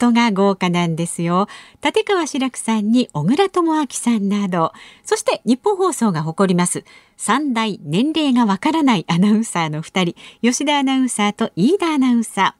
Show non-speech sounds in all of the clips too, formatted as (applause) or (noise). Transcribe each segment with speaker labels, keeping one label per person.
Speaker 1: トが豪華なんですよ。立川志らくさんに小倉智昭さんなど、そして日本放送が誇ります3大年齢がわからないアナウンサーの2人、吉田アナウンサーと飯田アナウンサー。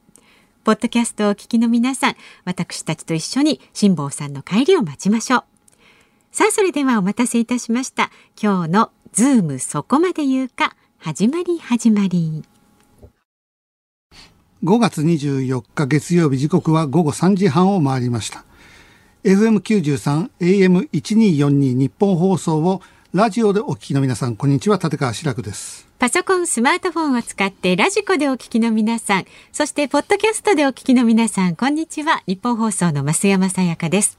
Speaker 1: ポッドキャストをお聞きの皆さん、私たちと一緒に辛坊さんの帰りを待ちましょう。さあ、それではお待たせいたしました。今日のズームそこまで言うか、始まり始まり。
Speaker 2: 5月24日月曜日時刻は午後3時半を回りました。FM93、AM1242 ニッポン放送をラジオでお聞きの皆さん、こんにちは、立川志らくです。
Speaker 1: パソコン、スマートフォンを使ってラジコでお聞きの皆さん、そしてポッドキャストでお聞きの皆さん、こんにちは。ニッポン放送の増山さやかです。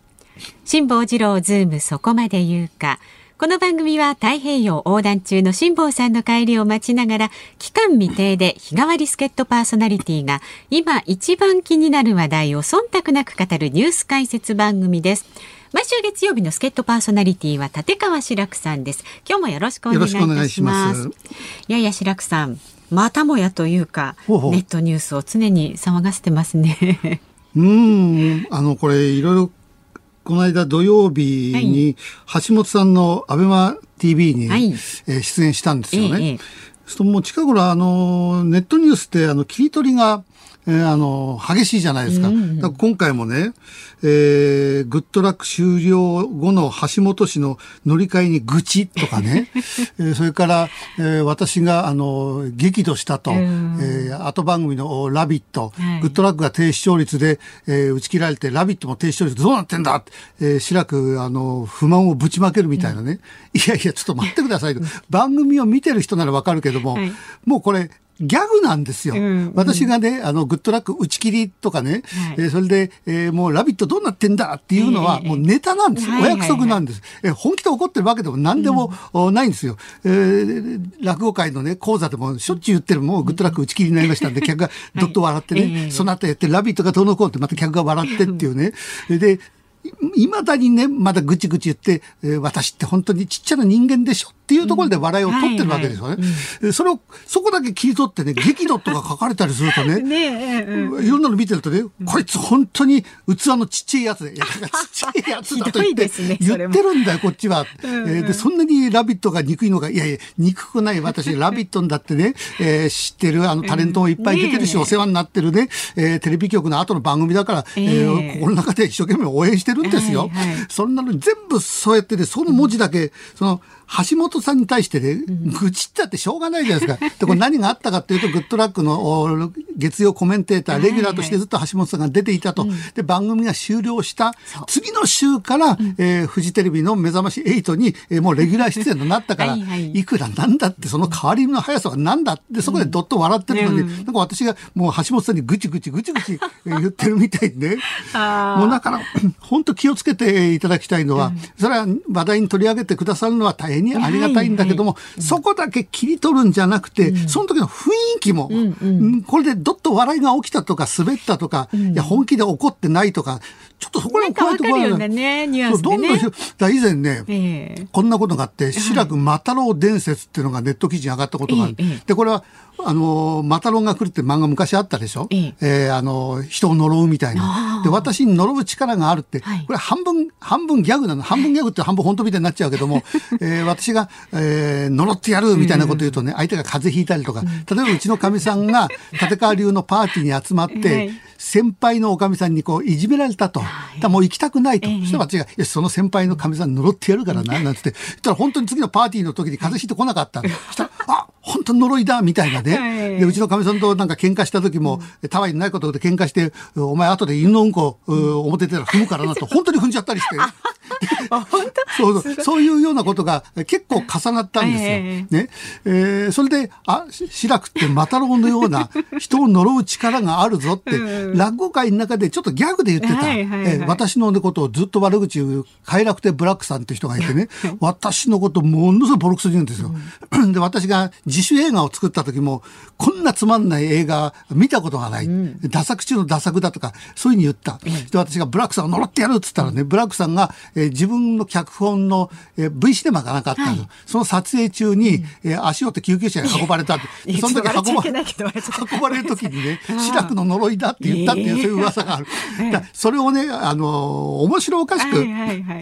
Speaker 1: 辛坊治郎ズームそこまで言うか。この番組は太平洋横断中の辛坊さんの帰りを待ちながら期間未定で日替わり助っ人パーソナリティが今一番気になる話題を忖度なく語るニュース解説番組です。毎週月曜日の助っ人パーソナリティは立川志らくさんです。今日もよろしくお願いいたします。いいやいや志らくさん、またもやというかネットニュースを常に騒がせてますね。
Speaker 2: うん、あのこれいろいろこの間土曜日に橋本さんのアベマ TV に、はい、え出演したんですよね。ええ、そもう近頃あのネットニュースってあの切り取りがえー、あの、激しいじゃないですか。うん、か今回もね、えー、グッドラック終了後の橋本氏の乗り換えに愚痴とかね、(laughs) えー、それから、えー、私が、あの、激怒したと、うん、えー、後番組のラビット、はい、グッドラックが低視聴率で、えー、打ち切られて、ラビットも低視聴率どうなってんだ？えー、白く、あの、不満をぶちまけるみたいなね。うん、いやいや、ちょっと待ってくださいと。番組を見てる人ならわかるけども、はい、もうこれ、ギャグなんですよ。うんうん、私がね、あの、グッドラック打ち切りとかね、はい、えー、それで、えー、もうラビットどうなってんだっていうのは、もうネタなんです、えー、お約束なんです。えー、本気で怒ってるわけでも何でも、うん、ないんですよ。えー、落語会のね、講座でもしょっちゅう言ってる、もうグッドラック打ち切りになりましたんで、(laughs) 客がどっと笑ってね、はい、その後やって、ラビットがどうのこうってまた客が笑ってっていうね。で、いまだにね、まだぐちぐち言って、えー、私って本当にちっちゃな人間でしょっていうところで笑いを取ってるわけですよね。うんはいはい、それを、そこだけ切り取ってね、激怒とか書かれたりするとね、(laughs) ねうん、いろんなの見てるとね、こいつ本当に器のちっちゃいやつで、いや、ちっちゃいやつだと言って、(laughs) ね、言ってるんだよ、こっちは。えー、で、そんなにラビットが憎いのか、いやいや、憎くない私、ラビットだってね、えー、知ってるあのタレントもいっぱい出てるし、お世話になってるね、えー、テレビ局の後の番組だから、えー、心の中で一生懸命応援してるんですよ。はいはい、そんなの全部そうやってね、その文字だけ、その、橋本さんに対してね、愚痴ったってしょうがないじゃないですか。(laughs) で、これ何があったかっていうと、グッドラックの月曜コメンテーター、レギュラーとしてずっと橋本さんが出ていたと。で、番組が終了した次の週から、えー、フジテレビの目覚まし8に、えー、もうレギュラー出演となったから、いくらなんだって、その代わりの速さがなんだって、そこでどっと笑ってるのに、なんか私がもう橋本さんにぐちぐちぐちぐち言ってるみたいにね。もうだから、本当気をつけていただきたいのは、それは話題に取り上げてくださるのは大変にありがたいんだけども、そこだけ切り取るんじゃなくて、その時の雰囲気も、これでどっと笑いが起きたとか滑ったとか、いや本気で怒ってないとかちょっとそこら辺加えてこ
Speaker 1: ない。ね、ニュアンスで、ね、
Speaker 2: どんどんだ以前ね、えー、こんなことがあって、志らくマタロウ伝説っていうのがネット記事に上がったことがある。えー、で、これは、あの、マタロウが来るって漫画昔あったでしょ、えー、えー、あの、人を呪うみたいな。で、私に呪う力があるって、これ半分、半分ギャグなの。半分ギャグって半分本当みたいになっちゃうけども、(laughs) えー、私が、えー、呪ってやるみたいなこと言うとね、相手が風邪ひいたりとか、例えばうちのかみさんが (laughs) 立川流のパーティーに集まって、先輩のおかみさんにこういじめられたと。だもう行きたくないと。そしたら私が、よし、その先輩のかみさん呪ってやるからな、なんつって。そしたら本当に次のパーティーの時に風邪ひいてこなかった。そしたら、あ本当に呪いだみたいなね、(laughs) はい、でうちのかみさんとなんか喧嘩した時も、うん、たわいのないことで喧嘩してお前後で犬のうんこ、うん、表出たら踏むからなと本当に踏んじゃったりして。(laughs) そうそう。そういうようなことが結構重なったんですよ。ね。えー、それであ志らくってマタロウのような人を呪う力があるぞって、うん、落語界の中でちょっとギャグで言ってた、はいはいはい、えー、私のことをずっと悪口言う快楽亭ブラックさんって人がいてね (laughs) 私のことものすごいボロクソに言うんですよ。うん、で私が自主映画を作った時もこんなつまんない映画見たことがない、うん、ダ作中のダ作だとかそういうふうに言った、で私がブラックさんを呪ってやるっつったらねブラックさんが、えー、自分の脚本の、えー、V シネマがなかったの、はい、その撮影中に、えー、足をって救急車に運ばれたって。(laughs) その時運ば運ばれる時にね志らくの呪いだって言ったっていう、そういう噂がある、それをねあの面白おかしく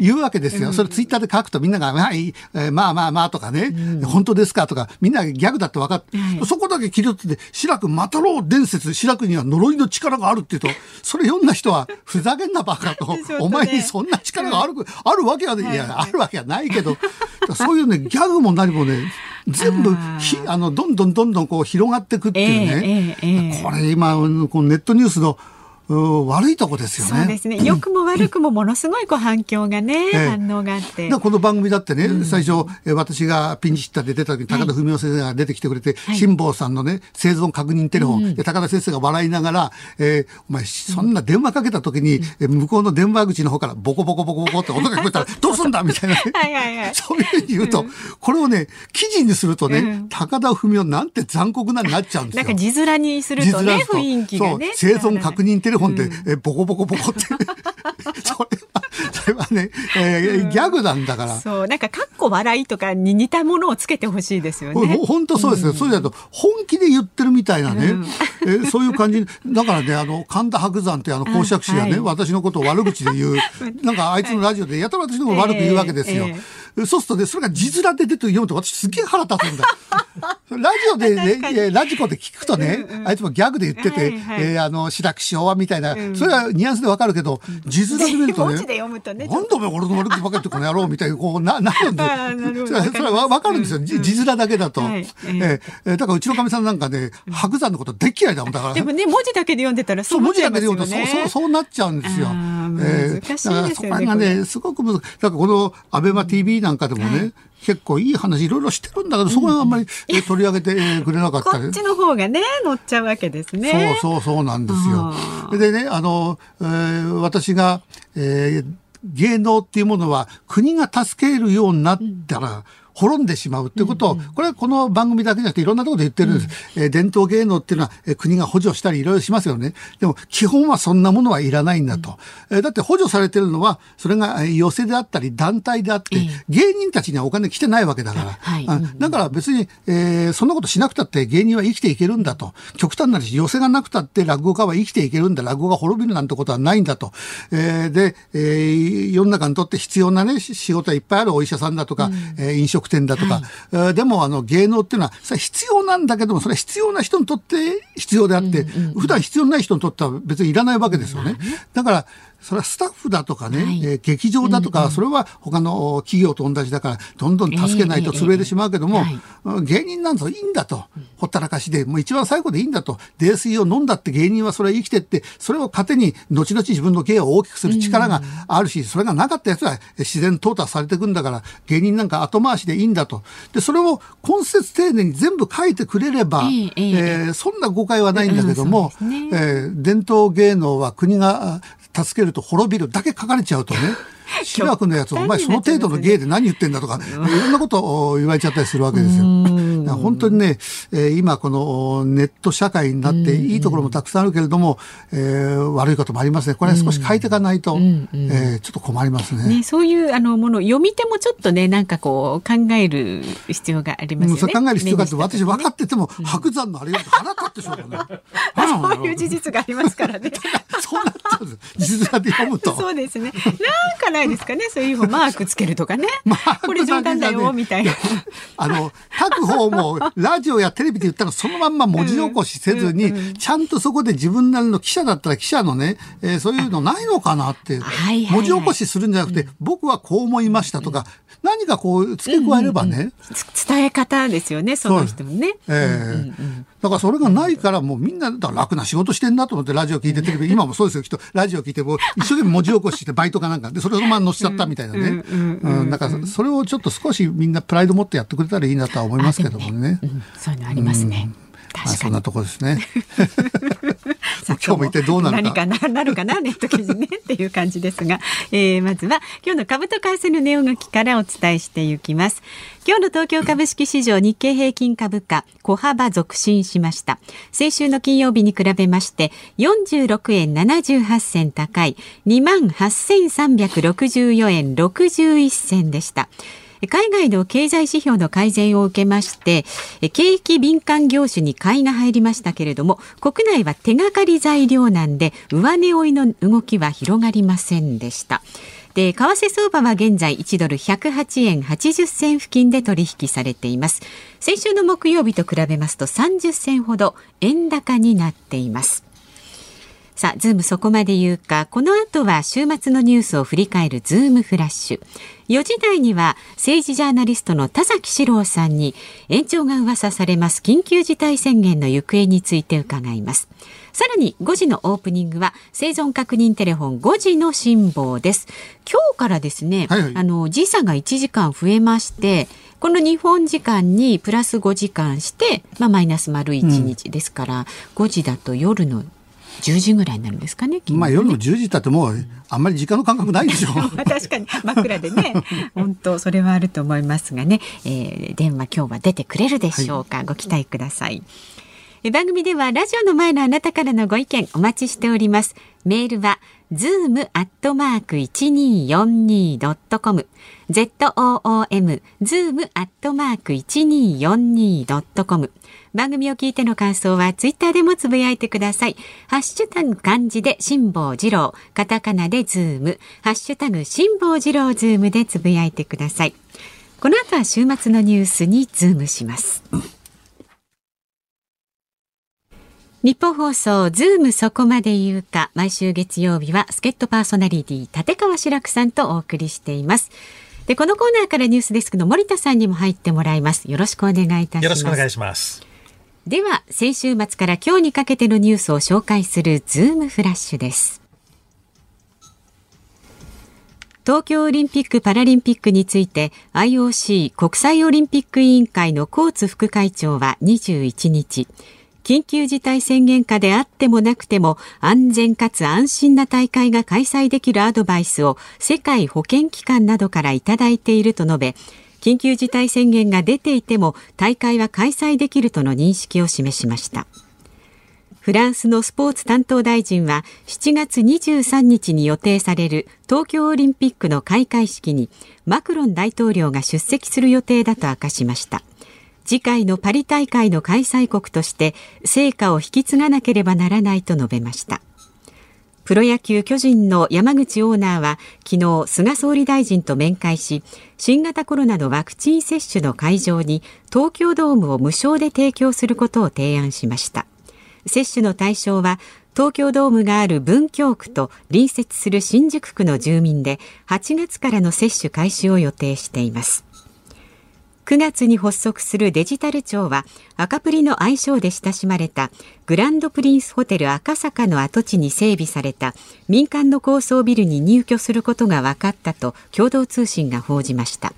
Speaker 2: 言うわけですよ、それツイッターで書くとみんなが「はい、えー、まあまあまあ」とかね、うん、本当ですか」とかみんなギャグだって分かって、そこだけ切り取ってて「志らくまたろう伝説志らくには呪いの力がある」って言うとそれ読んだ人はふざけんなバカと (laughs) お前にそんな力がある,、あるわけは、いやあるわけはないけどそういうねギャグも何もね全部ひあのどんどんどんどんこう広がっていくっていうね、えーえー、これ今このネットニュースの悪いとこですよね。
Speaker 1: そうですね。(clears throat) 良くも悪くもものすごいこう反響がね、(laughs) ええ、反応があって。
Speaker 2: この番組だってね、うん、最初、え私がピンチヒッターで出た時に高田文夫先生が出てきてくれて、はい、辛坊さんのね、生存確認テレフォン、うん、で高田先生が笑いながら、えー、お前、そんな電話かけた時に、うん、向こうの電話口の方からボコボコボコボコって音が聞こえたら、(laughs) どうすんだみたいな、ね、はいはいはい。(laughs) そういうふうに言うと、これをね、記事にするとね、高田文夫なんて残酷なになっちゃうんですよ。
Speaker 1: なんか字面にするとね、雰囲気がね。
Speaker 2: 生存確認テレフォンで、えボコボコボコって。(laughs) それはそれはね、えー、ギャグなんだから。
Speaker 1: そうなんかかっこ笑いとかに似たものをつけてほしいですよね。
Speaker 2: 本当そうですよ、うん、そうだと本気で言ってるみたいなね、うん、えー、そういう感じ。だからねあの神田伯山ってあの公爵士がね、はい、私のことを悪口で言う (laughs) なんかあいつのラジオでやたら私のこと悪く言うわけですよ、えーえーそうするとね、それが字面で出て読むと私すげえ腹立つんだ。ラジオでね、(laughs) ラジコで聞くとね、うんうん、あいつもギャグで言ってて、はいはい、えー、あの、白く昭和みたいな、うん、それはニュアンスでわかるけど、字面で見るとね、(laughs) ねなんでお前俺の悪口ばっかりってこの野郎みたいにこう (laughs) な、なるんで、それそれはわかるんですよ、うん、字面だけだと。はい、えー、だからうちのかみさんなんかね、白山のことでっ嫌いだもんだから。
Speaker 1: でもね、文字だけで読んでたら
Speaker 2: そう文字だけで読むとそう、そう、そうなっちゃうんですよ。
Speaker 1: えー、難しいですよね。
Speaker 2: がね、すごく難しい。だからこのアベマ TV なんかでもね、はい結構いい話いろいろしてるんだけど、そこはあんまり (laughs) 取り上げてくれなかった
Speaker 1: り。こっちの方がね、乗っちゃうわけですね。
Speaker 2: そうそうそうなんですよ。でね、あの、えー、私が、えー、芸能っていうものは国が助けるようになったら、滅んでしまうっていうことを、これはこの番組だけじゃなくていろんなところで言ってるんです。うん、えー、伝統芸能っていうのは、えー、国が補助したりいろいろしますよね。でも基本はそんなものはいらないんだと。うん、えー、だって補助されてるのは、それが寄せであったり団体であって、芸人たちにはお金来てないわけだから。はい、だから別に、えー、そんなことしなくたって芸人は生きていけるんだと。極端な話、寄せがなくたって落語家は生きていけるんだ。落語が滅びるなんてことはないんだと。えー、で、えー、世の中にとって必要なね、仕事はいっぱいあるお医者さんだとか、うん、えー、飲食店だとか、はい。えでもあの芸能っていうのはそれ必要なんだけどもそれは必要な人にとって必要であって、うんうん、普段必要ない人にとっては別にいらないわけですよね。だからそれはスタッフだとかね、はい、えー、劇場だとか、うんうん、それは他の企業と同じだからどんどん助けないと潰れてしまうけども、えーえー、芸人なんぞいいんだと、ほったらかしでもう一番最後でいいんだと。泥酔を飲んだって芸人はそれは生きてってそれを糧に後々自分の芸を大きくする力があるし、それがなかったやつは自然淘汰されていくんだから芸人なんか後回しでいいんだと。でそれを根節丁寧に全部書いてくれれば、えー、えー、そんな誤解はないんだけども、うんね、えー、伝統芸能は国が助けると滅びるだけ書かれちゃうとね。(laughs) 志らくのやつ、お前その程度の芸で何言ってんだとか、いろんなことを言われちゃったりするわけですよ。本当にね、えー、今このネット社会になっていいところもたくさんあるけれども、えー、悪いこともありますね。これ少し変えていかないと、えー、ちょっと困りますね。ね
Speaker 1: そういうあのもの読み手もちょっとね、なんかこう考える必要がありますよね。
Speaker 2: 考える必要があって、私分かってても、白山のあれ腹立ってしょうがない。(laughs)
Speaker 1: そういう事実がありますからね。(laughs)
Speaker 2: そうなっちゃうんです。字面で読むと。(laughs)
Speaker 1: そうですね。なんかないですかね。そういうマークつけるとかね。(laughs) これ冗談だよみたいな。(laughs)
Speaker 2: あの書く方をもう、ラジオやテレビで言ったらそのまんま文字起こしせずに、ちゃんとそこで自分なりの記者だったら記者のね、えー、そういうのないのかなって、文字起こしするんじゃなくて、僕はこう思いましたとか、何かこう付け加えればね、
Speaker 1: 伝え方ですよねその人もね。え
Speaker 2: ー、うんうん、だからそれがないからもうみんなだ楽な仕事してんなと思ってラジオ聞いてテレビ今もそうですよ人ラジオ聞いても一生懸命文字起こしして (laughs) バイトかなんかでそれをまま載せちゃったみたいなね、うんだからそれをちょっと少しみんなプライド持ってやってくれたらいいなとは思いますけどもね。
Speaker 1: ねそういうのありますね。
Speaker 2: まあ、そんなとこですね。(laughs) (laughs) 今日も一体どうなる
Speaker 1: か。何かななるかなネット記事ねっていう感じですが、えー、まずは今日の株と為替の値動きからお伝えしていきます。今日の東京株式市場日経平均株価小幅続伸しました。先週の金曜日に比べまして46円78銭高い2万8364円61銭でした。海外の経済指標の改善を受けまして景気敏感業種に買いが入りましたけれども国内は手がかり材料なんで上値追いの動きは広がりませんでした。で為替相場は現在1ドル108円80銭付近で取引されています先週の木曜日と比べますと30銭ほど円高になっていますさあ、ズームそこまで言うか、この後は週末のニュースを振り返るズームフラッシュ。4時台には政治ジャーナリストの田崎史郎さんに延長が噂されます緊急事態宣言の行方について伺います。さらに5時のオープニングは生存確認テレフォン5時の辛坊です。今日からですね、はいはい、あの時差が1時間増えまして、この日本時間にプラス5時間して、まあ、マイナス丸1日ですから、うん、5時だと夜の10時ぐらいになるんですかね。ね
Speaker 2: まあ夜の10時だってもうあんまり時間の感覚ないでしょう。(laughs)
Speaker 1: 確かに真っ暗でね、本当それはあると思いますがね、えー、電話今日は出てくれるでしょうか？はい、ご期待ください。番組ではラジオの前のあなたからのご意見お待ちしております。メールは zoom アットマーク一二四二ドットコム z o o m zoom アットマーク一二四二ドットコム番組を聞いての感想はツイッターでもつぶやいてください。ハッシュタグ漢字で辛坊治郎、カタカナでズーム、ハッシュタグ辛坊治郎ズームでつぶやいてください。この後は週末のニュースにズームします。ニッポン放送ズームそこまで言うか毎週月曜日は助っ人パーソナリティ立川志らくさんとお送りしています。でこのコーナーからニュースデスクの森田さんにも入ってもらいます。よろしくお願いいたします。
Speaker 3: よろしくお願いします。
Speaker 1: では先週末から今日にかけてのニュースを紹介するズームフラッシュです。東京オリンピック・パラリンピックについて IOC 国際オリンピック委員会のコーツ副会長は21日緊急事態宣言下であってもなくても安全かつ安心な大会が開催できるアドバイスを世界保健機関などからいただいていると述べ緊急事態宣言が出ていても大会は開催できるとの認識を示しました。フランスのスポーツ担当大臣は7月23日に予定される東京オリンピックの開会式にマクロン大統領が出席する予定だと明かしました。次回のパリ大会の開催国として成果を引き継がなければならないと述べました。プロ野球巨人の山口オーナーは昨日菅総理大臣と面会し新型コロナのワクチン接種の会場に東京ドームを無償で提供することを提案しました。接種の対象は東京ドームがある文京区と隣接する新宿区の住民で8月からの接種開始を予定しています。9月に発足するデジタル庁は赤プリの愛称で親しまれたグランドプリンスホテル赤坂の跡地に整備された民間の高層ビルに入居することが分かったと共同通信が報じました。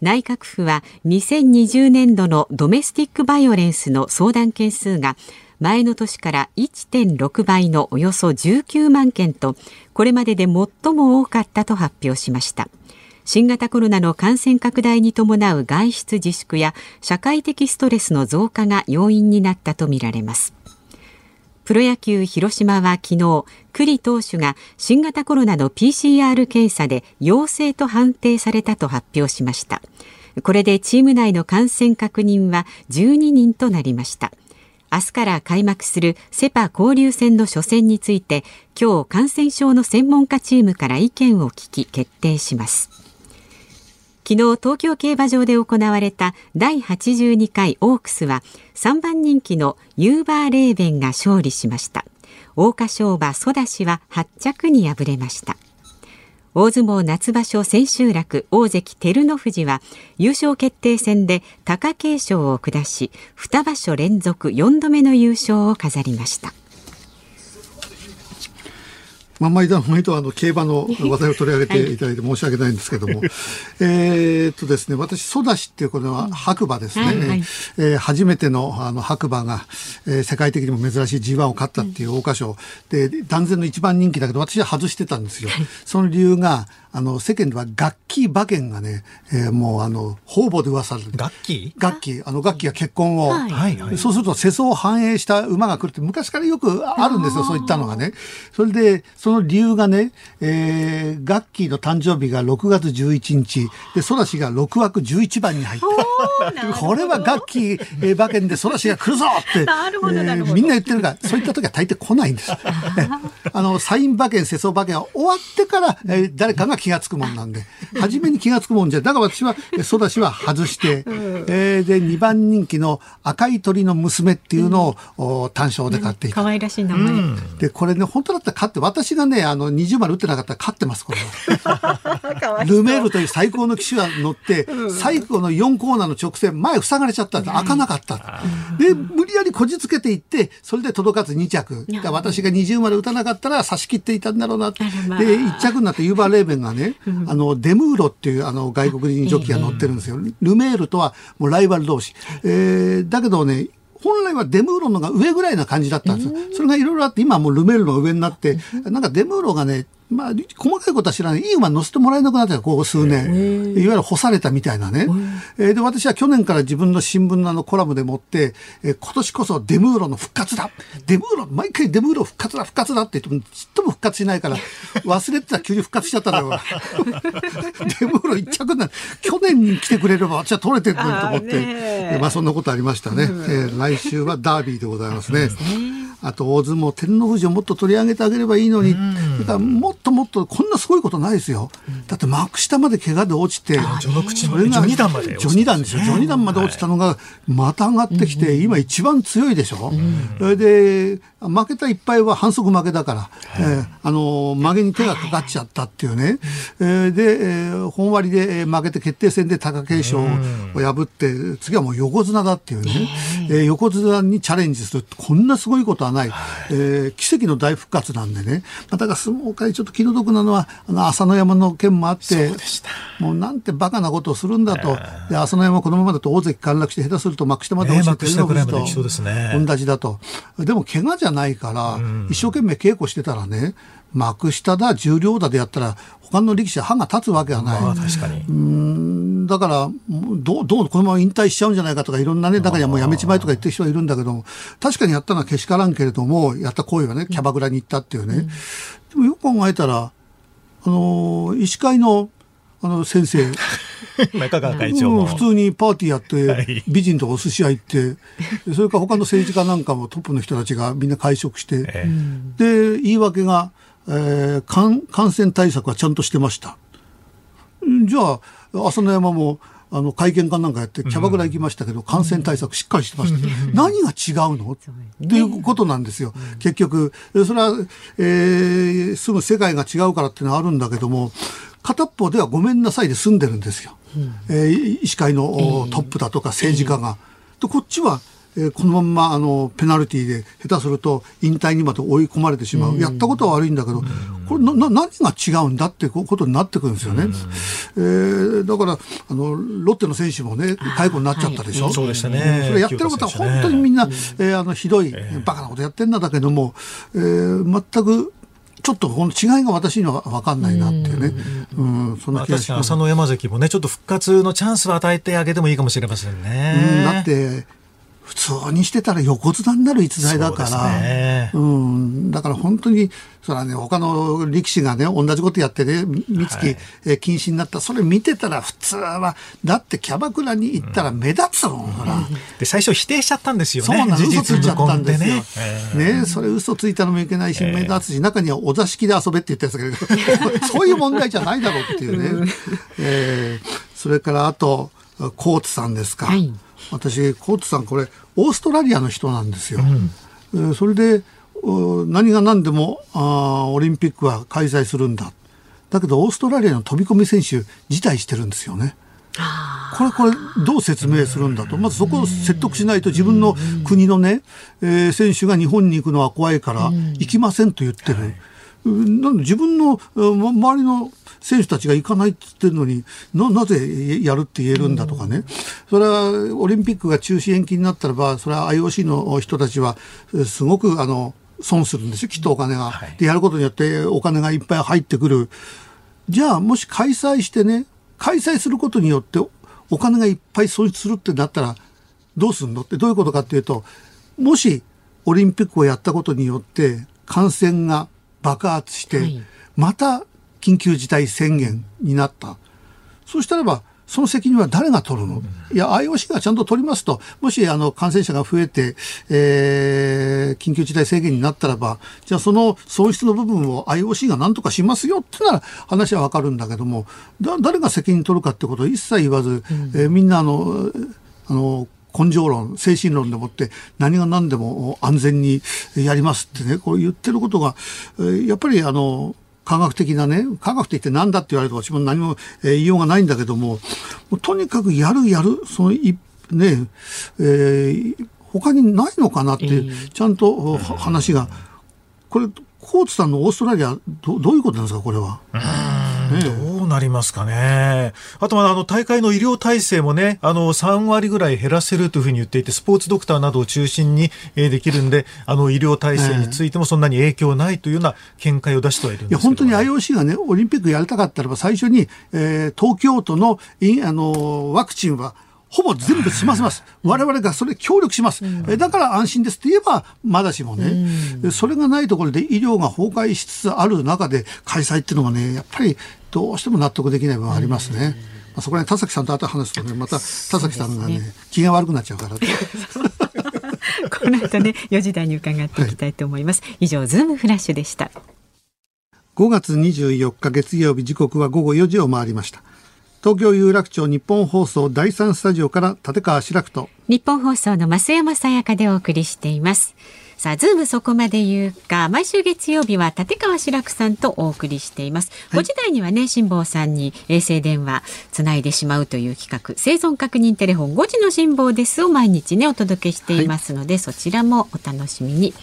Speaker 1: 内閣府は2020年度のドメスティックバイオレンスの相談件数が前の年から1.6倍のおよそ19万件とこれまでで最も多かったと発表しました。新型コロナの感染拡大に伴う外出自粛や社会的ストレスの増加が要因になったとみられます。プロ野球広島は昨日栗投手が新型コロナの PCR 検査で陽性と判定されたと発表しました。これでチーム内の感染確認は12人となりました。明日から開幕するセパ交流戦の初戦について今日感染症の専門家チームから意見を聞き決定します。昨日東京競馬場で行われた第82回オークスは3番人気のユーバーレーベンが勝利しました。桜花賞馬ソダシは8着に敗れました。大相撲夏場所千秋楽大関照ノ富士は優勝決定戦で貴景勝を下し2場所連続4度目の優勝を飾りました。
Speaker 2: まあ、毎度毎度あの競馬の (laughs) 話題を取り上げていただいて申し訳ないんですけども、はい、えっとですね、私、ソダシっていうこれは白馬ですね。はいはい、えー、初めてのあの白馬が、えー、世界的にも珍しい G1 を勝ったっていう桜花賞。で、断然の一番人気だけど、私は外してたんですよ。その理由が、あの、世間では楽器馬券がね、えー、もうあの、方々で噂されて
Speaker 3: 楽器？
Speaker 2: 楽器、あ。の、楽器が結婚を、はい。はい、そうすると世相を反映した馬が来るって昔からよくあるんですよ、そういったのがね。それで、その理由がね、えー、ガッキーの誕生日が6月11日、で、ソラシが6枠11番に入った。(laughs) これはガッキー、えー、馬券でソラシが来るぞって、(laughs) なるほど、えー、みんな言ってるが、そういった時は大抵来ないんです。(laughs) あの、サイン馬券、世相馬券は終わってから、えー、誰かが気が付くもんなんで、初めに気が付くもんじゃ、だから私は、ソダシは外して、うん、えー、で、2番人気の赤い鳥の娘っていうのを、うん、単勝で買っていた。
Speaker 1: 可愛らしい名前。
Speaker 2: で、これね、本当だったら勝って、私がね、あの、20丸打ってなかったら勝ってます、これは。(laughs) ルメールという最高の騎手が乗って、最後の4コーナーの直線、前塞がれちゃったんで、開かなかった。で、無理やりこじつけていって、それで届かず2着。私が20丸打たなかったら差し切っていたんだろうな。で、1着になってユーバーレーベンがね、あの、デムーロっていうあの外国人ジョッキーが乗ってるんですよ。ルメールとはもうライバル同士。えー、だけどね、本来はデムーロのが上ぐらいな感じだったんですよ。それがいろいろあって、今はもうルメールの上になって、なんかデムーロがね、まあ、細かいことは知らない。いい馬乗せてもらえなくなったここ数年。いわゆる干されたみたいなね。えー、で、私は去年から自分の新聞のあのコラムで持って、えー、今年こそデムーロの復活だデムーロ、毎回デムーロ復活だ復活だって言っても、ちっとも復活しないから、(laughs) 忘れてたら急に復活しちゃったんだよ。(laughs) デムーロ一着な去年に来てくれれば私は取れてくると思って、えー、まあそんなことありましたね。えー、来週はダービーでございますね。あと大相撲照ノ富士をもっと取り上げてあげればいいのに、だからもっともっとこんなすごいことないですよ。だって幕下まで怪我で落ちて、
Speaker 3: それが序二段まで
Speaker 2: 序二段ですよ。序二段まで落ちたのがまた上がってきて、今一番強いでしょ。それで負けた一敗は反則負けだから、えー、あの曲げに手がかかっちゃったっていうね。えー、で、えー、本割で負けて決定戦で貴景勝を破って、次はもう横綱だっていうね。えー、横綱にチャレンジするこんなすごいことはない、えー、奇跡の大復活なんでね、まあ、だから相撲界ちょっと気の毒なのは、あの朝乃山の件もあって、もうなんてバカなことをするんだと、で朝乃山このままだと大関陥落して、下手すると幕下まで落ちて、照ノ富士と同じだと。でも怪我じゃないから、一生懸命稽古してたらね、幕下だ、重量だでやったら、他の力士は歯が立つわけはない。まあ、確かに。うんだから、どう、どう、このまま引退しちゃうんじゃないかとか、いろんなね、中にはもうやめちまいとか言ってる人はいるんだけど確かにやったのはけしからんけれども、やった行為はね、キャバクラに行ったっていうね。うん、でもよく考えたら、あの、医師会の、あの、先生。(laughs) (laughs)
Speaker 3: 中川会長も、
Speaker 2: 普通にパーティーやって、美人とお寿司屋行って、それから他の政治家なんかもトップの人たちがみんな会食して、で、言い訳が、えー、感感染対策はちゃんとしてました。じゃあ朝乃山もあの会見かなんかやってキャバクラ行きましたけど、うん、感染対策しっかりしてました、うん、何が違うの、っていうことなんですよ、うん、結局それは、えー、住む世界が違うからっていうのはあるんだけども片っぽではごめんなさいで済んでるんですよ、うん、えー、医師会のトップだとか政治家が。でこっちはえー、このまんまあのペナルティーで下手すると引退にまで追い込まれてしまう、やったことは悪いんだけど、これなな何が違うんだってことになってくるんですよね。えー、だからあのロッテの選手もね解雇になっちゃったでしょ。はい、
Speaker 3: そうでしたね。
Speaker 2: それやってることは本当にみんな、ね、えー、あのひどい、バカなことやってんだだけども、えー、全くちょっとこの違いが私には分かんないなっていうね、うん、
Speaker 3: そんな気がします、まあ、山関もね、ちょっと復活のチャンスを与えてあげてもいいかもしれませんね。
Speaker 2: うん、だって普通にしてたら横綱になる逸材だから、ね、うん、だから本当に、それはね、他の力士がね、同じことやってね、三月、はい、禁止になった、それ見てたら普通は、だってキャバクラに行ったら目立つもん、ほら、
Speaker 3: で、最初否定しちゃったんですよね。
Speaker 2: そうなの、嘘ついちゃったんですよ。ね、ね、それ嘘ついたのもいけないし、目立つし、中にはお座敷で遊べって言ったやつだけど、(laughs) そういう問題じゃないだろうっていうね。えーそれからあとコーツさんですか、はい、私コーツさんこれオーストラリアの人なんですよ。うん、それで何が何でもあオリンピックは開催するんだ。だけどオーストラリアの飛び込み選手辞退してるんですよね。これこれどう説明するんだと。まずそこを説得しないと自分の国のね、えー、選手が日本に行くのは怖いから行きませんと言ってる。なんで自分の周りの選手たちが行かないって言ってるのにななぜやるって言えるんだとかね、それはオリンピックが中止延期になったらばそれは IOC の人たちはすごくあの損するんですよ。きっとお金が、はい、でやることによってお金がいっぱい入ってくる。じゃあもし開催してね開催することによってお金がいっぱい損失するってなったらどうするの？ってどういうことかっていうともしオリンピックをやったことによって感染が爆発して、また緊急事態宣言になった。そうしたらばその責任は誰が取るの、いや、IOC がちゃんと取りますと、もしあの感染者が増えて、えー、緊急事態宣言になったらば、じゃあその損失の部分を IOC が何とかしますよってなら話はわかるんだけども、だ誰が責任取るかってことを一切言わず、うん、えー、みんなあの、あの、根性論、精神論でもって何が何でも安全にやりますってね、こう言ってることが、やっぱりあの、科学的なね、科学的って何だって言われると私も何も、えー、言いようがないんだけども、もとにかくやるやる、そのい、ね、えー、他にないのかなって、ちゃんと話が、これ、コーツさんのオーストラリアど、どういうことなんですか、これは？
Speaker 3: どうなりますかね。あとはあの大会の医療体制もね、あの3割ぐらい減らせるというふうに言っていて、スポーツドクターなどを中心にできるんで、あの医療体制についてもそんなに影響ないというような見解を出してはいるんです、ね、いや
Speaker 2: 本当に IOC がね、オリンピックやりたかったらば最初に、えー、東京都のあのワクチンはほぼ全部済ませます。我々がそれ協力します。うん、だから安心ですって言えば、まだしもね、うん、それがないところで医療が崩壊しつつある中で開催っていうのがね、やっぱりどうしても納得できない部分ありますね。まあ、そこら辺田崎さんと後話すとね、また田崎さんがね、ね気が悪くなっちゃうから。(laughs)
Speaker 1: この後ね、4時台に伺っていきたいと思います。はい、以上、ズームフラッシュでした。
Speaker 2: 5月24日月曜日時刻は午後4時を回りました。東京有楽町日本放送第三スタジオから立川志らくと
Speaker 1: 日本放送の増山さやかでお送りしていますさあ、ズームそこまで言うか、毎週月曜日は立川志らくさんとお送りしています。はい、5時台にはね、辛坊さんに衛星電話つないでしまうという企画、生存確認テレフォン5時の辛坊ですを毎日ね、お届けしていますので、はい、そちらもお楽しみに。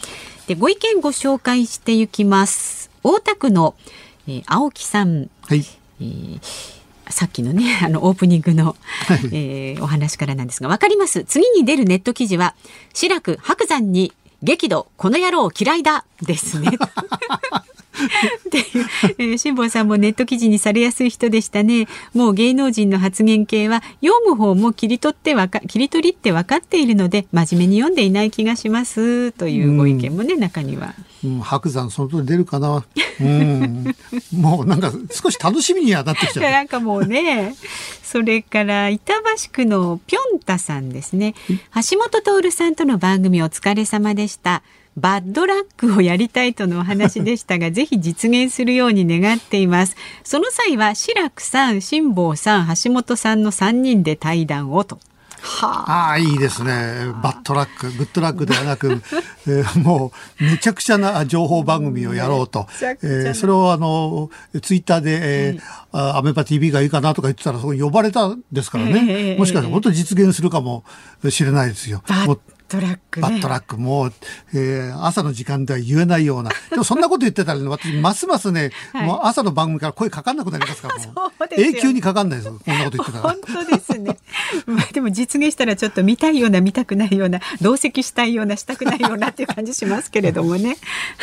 Speaker 1: で、ご意見ご紹介していきます。大田区の、えー、青木さん。はい。えーさっきのね (laughs) あのオープニングの、はい、えー、お話からなんですがわかります？次に出るネット記事は「志らく白山に激怒この野郎嫌いだ」ですね。(laughs) っていう、えー、辛坊さんもネット記事にされやすい人でしたね。もう芸能人の発言系は読む方も切り取ってわか切り取りって分かっているので真面目に読んでいない気がしますというご意見もね、うん、中には。
Speaker 2: うん、白山その通り出るかな。うん、もうなんか少し楽しみにはなってきちゃう。
Speaker 1: なんかもうね、それから板橋区のぴょんたさんですね。橋本徹さんとの番組お疲れ様でした。バッドラックをやりたいとのお話でしたがぜひ実現するように願っています。その際は志らくさん辛坊さん橋本さんの3人で対談をと。
Speaker 2: はあ、ああいいですね。バッドラックグッドラックではなく、えー、もうめちゃくちゃな情報番組をやろうと、えー、それをあのツイッターで、えーはい、アメパ TV がいいかなとか言ってたらそこ呼ばれたんですからね、えー、もしかしたら本当に実現するかもしれないですよ。
Speaker 1: トラック、ね、
Speaker 2: バットラックもう、えー、朝の時間では言えないような。でもそんなこと言ってたらね、私、ますますね、はい、もう朝の番組から声かかんなくなりますから、もう。永久にかかんないですこんなこと言ってたら。
Speaker 1: 本当ですね。ま (laughs) あでも実現したらちょっと見たいような、見たくないような、同席したいような、したくないようなっていう感じしますけれどもね。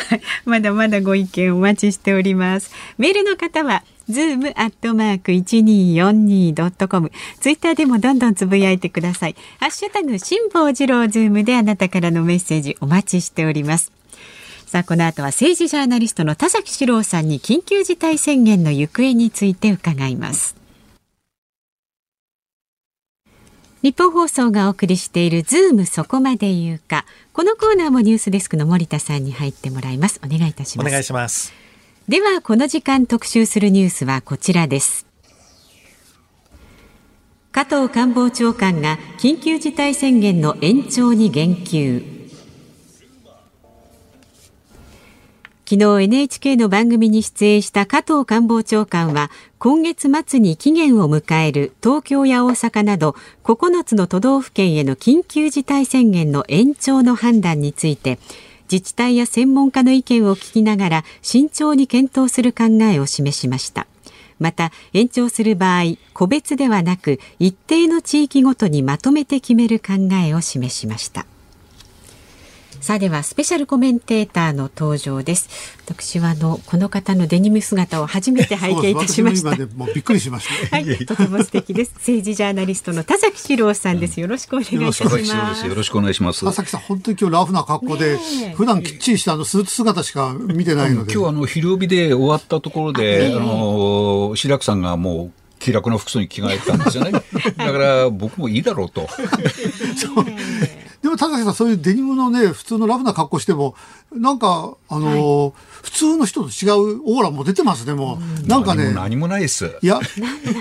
Speaker 1: はい。まだまだご意見お待ちしております。メールの方は、ズームアットマーク一二四二ドットコム。ツイッターでもどんどんつぶやいてください。ハッシュタグ辛坊治郎ズームであなたからのメッセージお待ちしております。さあこの後は政治ジャーナリストの田崎史郎さんに緊急事態宣言の行方について伺います。日本放送がお送りしているズームそこまで言うか。このコーナーもニュースデスクの森田さんに入ってもらいます。お願いいたします。
Speaker 3: お願いします。
Speaker 1: ではこの時間特集するニュースはこちらです。加藤官房長官が緊急事態宣言の延長に言及。昨日 NHK の番組に出演した加藤官房長官は今月末に期限を迎える東京や大阪など9つの都道府県への緊急事態宣言の延長の判断について自治体や専門家の意見を聞きながら慎重に検討する考えを示しました。また延長する場合個別ではなく一定の地域ごとにまとめて決める考えを示しました。さあではスペシャルコメンテーターの登場です。私はあのこの方のデニム姿を初めて拝見いたしました。
Speaker 2: もうびっくりしまし
Speaker 1: た、はい、とても素敵です。政治ジャーナリストの田崎史郎さんです。よろしくお願いいたします。
Speaker 4: よろしくお願いします。
Speaker 2: 田崎さん本当に今日ラフな格好で、普段きっちりしたあのスーツ姿しか見てないので、
Speaker 4: 今日あの昼帯で終わったところで、あの白くさんがもう気楽な服装に着替えたんですよね。(laughs) だから僕もいいだろうと。
Speaker 2: でも高橋さんそういうデニムのね普通のラフな格好してもなんかあのーはい、普通の人と違うオーラも出てますねもう、なんかね
Speaker 4: 何もないです。
Speaker 2: いや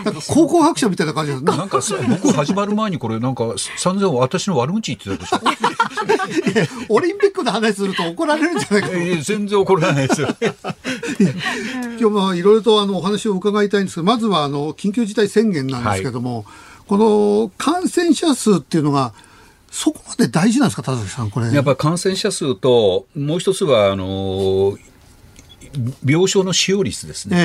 Speaker 2: なんか考古学者みたいな感じです
Speaker 4: なんか僕始まる前にこれなんか散々私の悪口言ってたでし
Speaker 2: ょ？(laughs) オリンピックの話すると怒られるんじゃないか
Speaker 4: 全然怒らないです。よ
Speaker 2: 今日はいろいろとあのお話を伺いたいんですけどまずはあの緊急事態宣言なんですけども、はい、この感染者数っていうのがそこまで大事なんですか、田崎さん、これ。
Speaker 4: やっぱ感染者数と、もう一つは、あの病床の使用率ですね。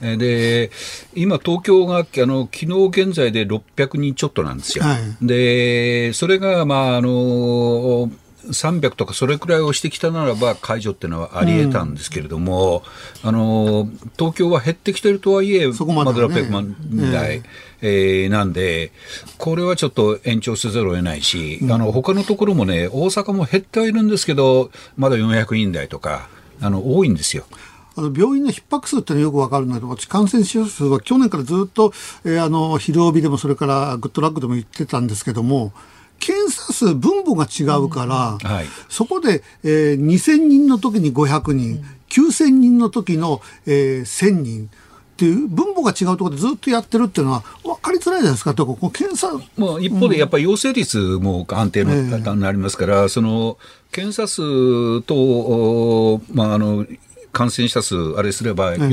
Speaker 4: えー、で、今、東京が、あの、昨日現在で600人ちょっとなんですよ。はい、で、それが、まあ、あの、300とかそれくらいをしてきたならば解除っていうのはあり得たんですけれども、うん、あの東京は減ってきてるとはいえ、まだ600万台、えー、えー、なんで、これはちょっと延長せざるを得ないし、うん、あの他のところもね、大阪も減ってはいるんですけど、まだ400人台とか、あの多いんですよ。
Speaker 2: あの病院の逼迫数ってのはよくわかるんだけど、私、感染者数は去年からずっと、えー、あの昼帯でもそれからグッドラックでも言ってたんですけども、検査数、分母が違うから、うん。はい、そこで、えー、2000人の時に500人、うん、9000人の時の、えー、1000人。っていう分母が違うところでずっとやってるっていうのは分かりづらいじゃないですか、とこ検査
Speaker 4: もう一方でやっぱり陽性率も安定の方になりますから、うん、その検査数と、まあ、あの感染者数、あれすれば、うん、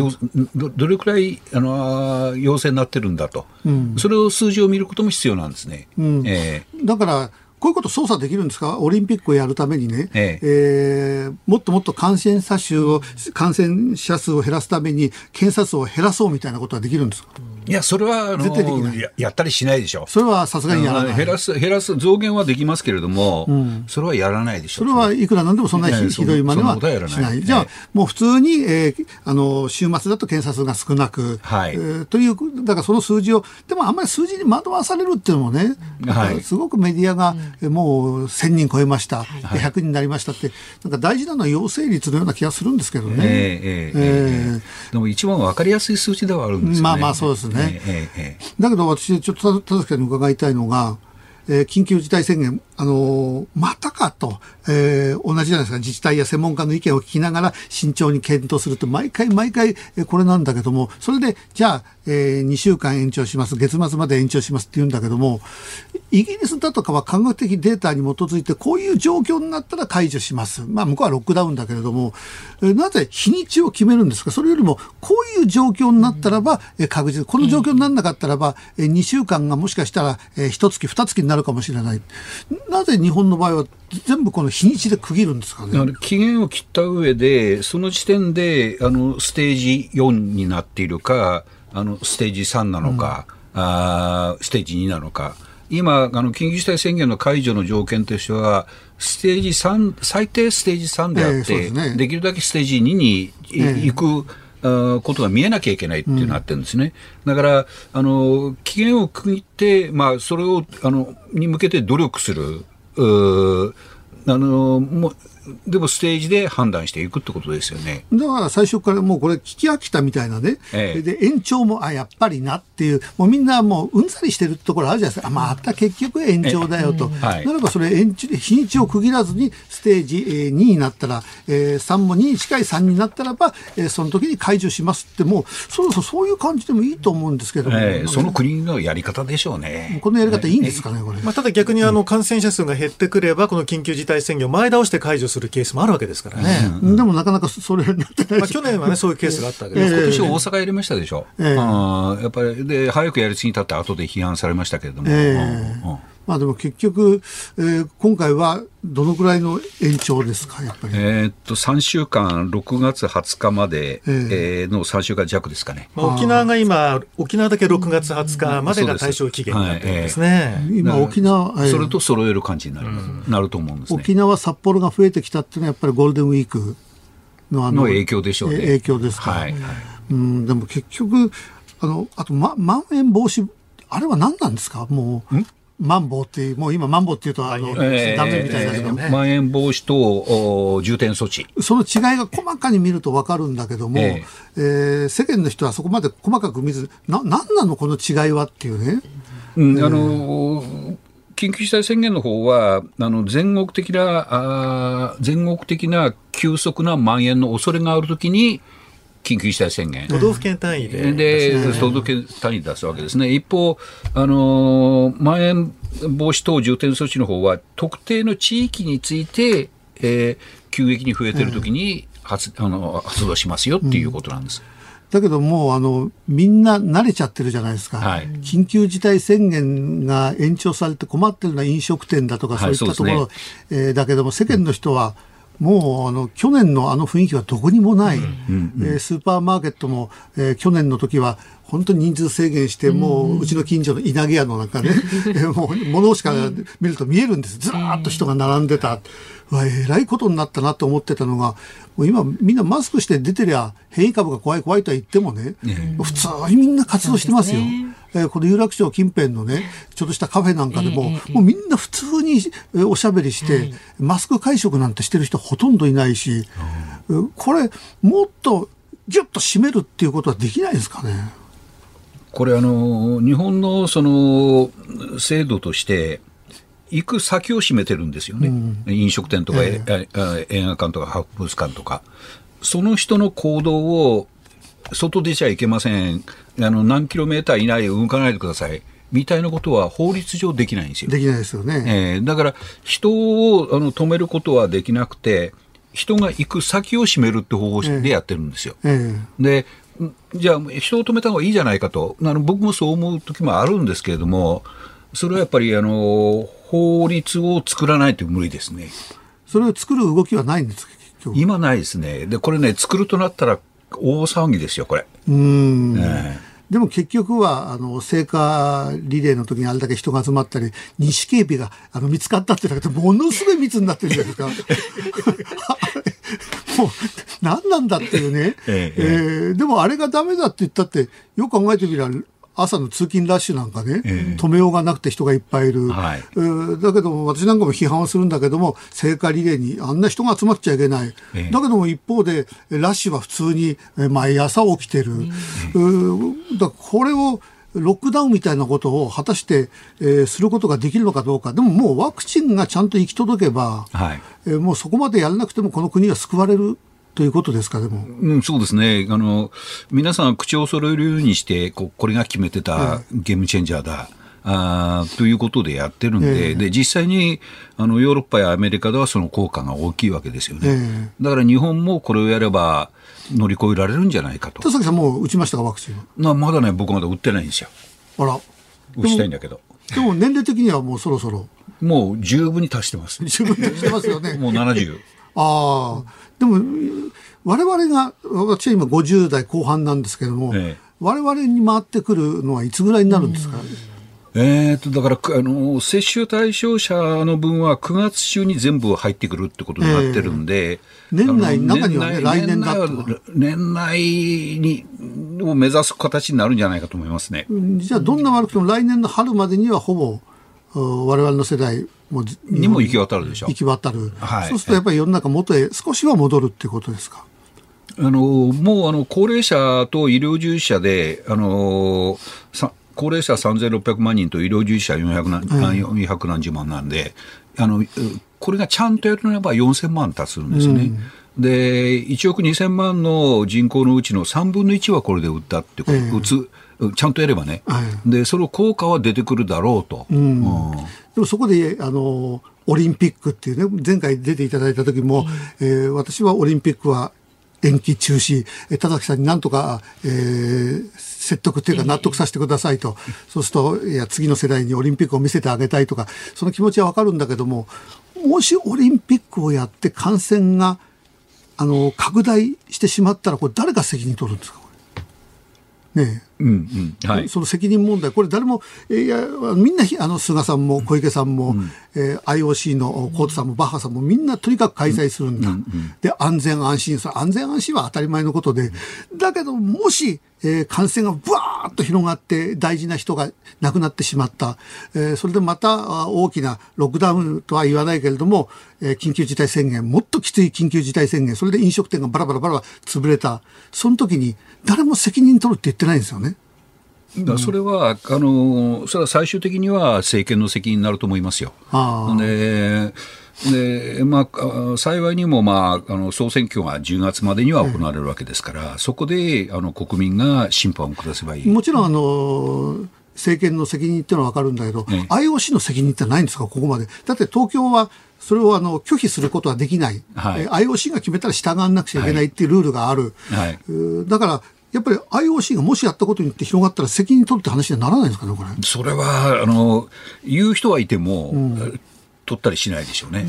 Speaker 4: どどれくらいあの陽性になってるんだと、うん、それを数字を見ることも必要なんですね。うん。
Speaker 2: えー、だからこういうこと操作できるんですか？オリンピックをやるためにね、ええ。えー、もっともっと感染者数を、感染者数を減らすために、検査数を減らそうみたいなことはできるんですか？
Speaker 4: いや、それは、あのや、やったりしないでしょ。
Speaker 2: それはさすがにやらない。
Speaker 4: 減らす、減らす、増減はできますけれども、うん、それはやらないでしょ。
Speaker 2: それはいくらなんでもそんなひどいまではしない。じゃあ、もう普通に、えー、あの、週末だと検査数が少なく、はい、えー、という、だからその数字を、でもあんまり数字に惑わされるっていうのもね、はい、すごくメディアが、うん、もう1000人超えました、はい、100人になりましたって、なんか大事なのは陽性率のような気がするんですけどね。えー、
Speaker 4: えー、えー、でも一番わかりやすい数字ではあるんですよね。
Speaker 2: まあまあそうですね。えーえーだけど私、ちょっと田崎さんに伺いたいのが、えー、緊急事態宣言、あのー、またかと、えー、同じじゃないですか、自治体や専門家の意見を聞きながら慎重に検討すると、毎回毎回、え、これなんだけども、それで、じゃあ、えー、2週間延長します、月末まで延長しますって言うんだけども、イギリスだとかは科学的データに基づいて、こういう状況になったら解除します。まあ、向こうはロックダウンだけれども、え、なぜ日にちを決めるんですか？それよりも、こういう状況になったらば、え、確実、この状況にならなかったらば、えー、2週間がもしかしたら、えー、1月、2月になるかもしれない。なぜ日本の場合は全部この日にちで区切るんですかね？
Speaker 4: 期限を切った上で、その時点であのステージ4になっているか、あのステージ3なのか、うん、あステージ2なのか。今、あの緊急事態宣言の解除の条件としては、ステージ3、最低ステージ3であって、えーでね、できるだけステージ2に行く、えー、ことが見えなきゃいけないっていうのがあってるんですね。だから、あの、期限を区切って、まあ、それを、あの、に向けて努力する、あの、もう、でもステージで判断していくってことですよね。
Speaker 2: だから最初からもうこれ聞き飽きたみたいなね、ええ、で延長もあやっぱりなっていう。もうみんなもううんざりしてるところあるじゃないですか。あまた結局延長だよと、はい、ならばそれ延長日にちを区切らずにステージ2になったら、えー、3も2に近い3になったらば、えー、その時に解除しますってもうそろそろそういう感じでもいいと思うんですけども、
Speaker 4: えー、その国のやり方でしょうね。
Speaker 2: このやり方いいんですかね、これ。
Speaker 3: まあ、ただ逆にあの感染者数が減ってくれば、この緊急事態宣言を前倒して解除するケースもあるわけですからね。
Speaker 2: うん、でもなかなかそれになってない、
Speaker 3: まあ、去年はね、そういうケースがあったわけです、え
Speaker 4: ー、今年大阪やりましたでしょ。えー、あやっぱりで早くやりすぎたって後で批判されましたけれども。え
Speaker 2: ー、うんまあでも結局、えー、今回はどのくらいの延長ですか、やっぱり。
Speaker 4: えっと、3週間、6月20日まで、えの3週間弱ですかね。
Speaker 3: まあ、沖縄が今、沖縄だけ6月20日までが対象期限になってるんですね。
Speaker 2: はいえー、今、沖縄、
Speaker 4: それと揃える感じになる,、なると思うんです、ね、
Speaker 2: 沖縄、札幌が増えてきたっていうのは、やっぱりゴールデンウィークのあ
Speaker 4: の影響でしょうね。
Speaker 2: 影響ですか。はい、うん、でも結局、あの、あと、ま、まん延防止、あれは何なんですか？もう。マンボウっていう、もう今、マンボウっていうと、あの、えー、ダメみたいだけど、ね、
Speaker 4: まん延防止と重点措置。
Speaker 2: その違いが細かに見ると分かるんだけども、えー、えー、世間の人はそこまで細かく見ず、な、なんなのこの違いはっていうね。
Speaker 4: うん、あの緊急事態宣言の方は、あの全国的なあ、全国的な急速な蔓延の恐れがあるときに、緊急事態宣言。
Speaker 3: 都道府県単位で。
Speaker 4: で、都道府県単位で出すわけですね。一方、あの、まん延防止等重点措置の方は、特定の地域について、えー、急激に増えてるときに発,、あの発動しますよっていうことなんです。
Speaker 2: うんだけどもうあのみんな慣れちゃってるじゃないですか、はい、緊急事態宣言が延長されて困ってるのは飲食店だとかそういったところ、はいねえー、だけども世間の人は、うんもうあの去年のあの雰囲気はどこにもない、うん。うん。うん、えー、スーパーマーケットも、えー、去年の時は本当に人数制限して、もううちの近所の稲毛屋の中ね、(laughs) もう物しか見ると見えるんです、ずらっと人が並んでた。わえらいことになったなと思ってたのが、もう今みんなマスクして出てりゃ変異株が怖い怖いとは言ってもね、普通にみんな活動してますよ。えー、この有楽町近辺のね、ちょっとしたカフェなんかでも、もうみんな普通におしゃべりして、マスク会食なんてしてる人ほとんどいないし、これ、もっとぎゅっと締めるっていうことはできないですかね。
Speaker 4: これあの、日本のその制度として、行く先を占めてるんですよね、うん、飲食店とか、ええ、映画館とか博物館とか、その人の行動を外出ちゃいけません、あの何キロメーター以内動かないでください。みたいなことは法律上できないんですよ。
Speaker 2: できないですよね。
Speaker 4: えー、だから人をあの止めることはできなくて、人が行く先を占めるって方法でやってるんですよ。えーえー、で、じゃあ人を止めた方がいいじゃないかと、あの僕もそう思う時もあるんですけれども、それはやっぱりあの法律を作らないと無理ですね。
Speaker 2: それを作る動きはないんですか？
Speaker 4: 今ないですね。で、これね、作るとなったら大騒ぎですよ、これ。
Speaker 2: うん、えーでも結局は、あの、聖火リレーの時にあれだけ人が集まったり、西警備があの見つかったってだけで、ものすごい密になってるじゃないですか。(laughs) もう、何なんだっていうね。えええー、でもあれがダメだって言ったって、よく考えてみれば、朝の通勤ラッシュなんかね、えー、止めようがなくて人がいっぱいいる、はい、えー、だけども私なんかも批判をするんだけども聖火リレーにあんな人が集まっちゃいけない、えー、だけども一方でラッシュは普通に毎朝起きてる、えー、だこれをロックダウンみたいなことを果たして、えー、することができるのかどうか、でももうワクチンがちゃんと行き届けば、はい、えー、もうそこまでやらなくてもこの国は救われるということですか、でも。
Speaker 4: うん、そうですね。あの、皆さん口を揃えるようにして、ここれが決めてたゲームチェンジャーだ。あということでやってるんで、えー、で実際にあのヨーロッパやアメリカではその効果が大きいわけですよね、えー、だから日本もこれをやれば乗り越えられるんじゃないかと。
Speaker 2: 田崎さん、もう打ちましたか、ワクチン
Speaker 4: なまだね、僕まだ打ってないんですよ。
Speaker 2: あら。
Speaker 4: 打ちたいんだけど。
Speaker 2: でも年齢的にはもうそろそろ。
Speaker 4: もう十分に達してます。(laughs)
Speaker 2: 十分に達してますよね。(laughs)
Speaker 4: もう70。
Speaker 2: ああ。でも、我々が、私は今50代後半なんですけども、ええ、我々に回ってくるのはいつぐらいになるんですか、
Speaker 4: えーと、だからあの、接種対象者の分は9月中に全部入ってくるってことになってるんで、えー、
Speaker 2: 年内、中には、ね、来年だ
Speaker 4: 年内にを目指す形になるんじゃないかと思いますね。
Speaker 2: じゃあ、どんな悪くても来年の春までにはほぼ我々の世代も
Speaker 4: にも行き渡るでしょ。
Speaker 2: 行き渡る、はい、そうするとやっぱり世の中元へ少しは戻るっていうことですか？
Speaker 4: あのもうあの高齢者と医療従事者であの高齢者3600万人と医療従事者400何,、うん、400何十万なんであのこれがちゃんとやるならば4000万達するんですよね。うん。で1億2000万の人口のうちの3分の1はこれで売ったってこと、えー、打つちゃんとやればね、はい、でその効果は出てくるだろうと。うん、
Speaker 2: うん、でもそこであのオリンピックっていうね前回出ていただいた時も、うん、えー、私はオリンピックは延期中止、え田崎さんになんとか、えー、説得っていうか納得させてくださいと、そうすると、いや、次の世代にオリンピックを見せてあげたいとか、その気持ちはわかるんだけども、もしオリンピックをやって感染が、あの、拡大してしまったら、これ誰が責任取るんですか？ねうんうん。はい、その責任問題、これ、誰も、いやみんなあの菅さんも小池さんも、うん、えー、IOC のコートさんもバッハさんもみんなとにかく開催するんだ、うんうん。うん、で安全安心、安全安心は当たり前のことで、だけど、もしえー、感染がぶわーっと広がって大事な人が亡くなってしまった、えー、それでまた大きなロックダウンとは言わないけれども、えー、緊急事態宣言もっときつい緊急事態宣言それで飲食店がバラバラバラ潰れたその時に誰も責任取るって言ってないんですよね。
Speaker 4: だそれは、あの、それは最終的には政権の責任になると思いますよ。でで、まあ、幸いにも、まあ、あの総選挙が10月までには行われるわけですから、そこであの国民が審判を下せばいい。
Speaker 2: もちろんあの政権の責任っていうのは分かるんだけど、ね、IOC の責任ってないんですか、ここまで。だって東京はそれをあの拒否することはできない、はい、IOC が決めたら従わなくちゃいけないっていうルールがある、はい、だからやっぱり IOC がもしやったことによって広がったら責任取るって話にはならないんですかね、これ。
Speaker 4: それはあの言う人はいても、うん、取ったりしないでしょうね。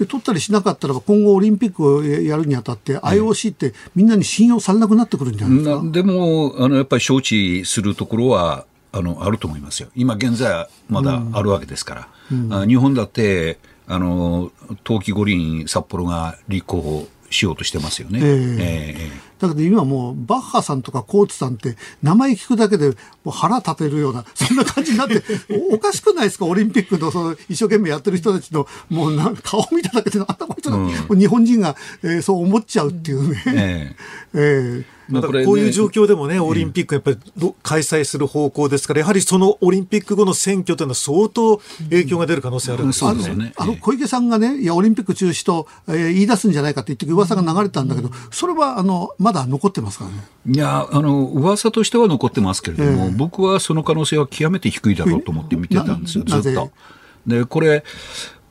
Speaker 2: で取ったりしなかったら今後オリンピックをやるにあたって IOC ってみんなに信用されなくなってくるんじゃないですか、
Speaker 4: でもあのやっぱり招致するところはあのあると思いますよ。今現在まだあるわけですから、うん。うん、日本だってあの冬季五輪札幌が立候補しようとしてますよね。えー、
Speaker 2: えー、だけど今もうバッハさんとかコーツさんって名前聞くだけでもう腹立てるような (laughs) そんな感じになって (laughs) おかしくないですか？オリンピックのその一生懸命やってる人たちのもうな顔見ただけであんなこいつの、うん、日本人が、えー、そう思っちゃうっていうね。え
Speaker 3: ー、えー (laughs) まあ、こういう状況でもね、オリンピックやっぱり開催する方向ですから、やはりそのオリンピック後の選挙というのは相当影響が出る可能性あるんですよ
Speaker 2: ね。あの小池さんがね、いや、オリンピック中止と、えー、言い出すんじゃないかって言って噂が流れたんだけど、それはあのまだ残ってますからね。
Speaker 4: いや、あの噂としては残ってますけれども、えー、僕はその可能性は極めて低いだろうと思って見てたんですよ、ずっと。で、これ、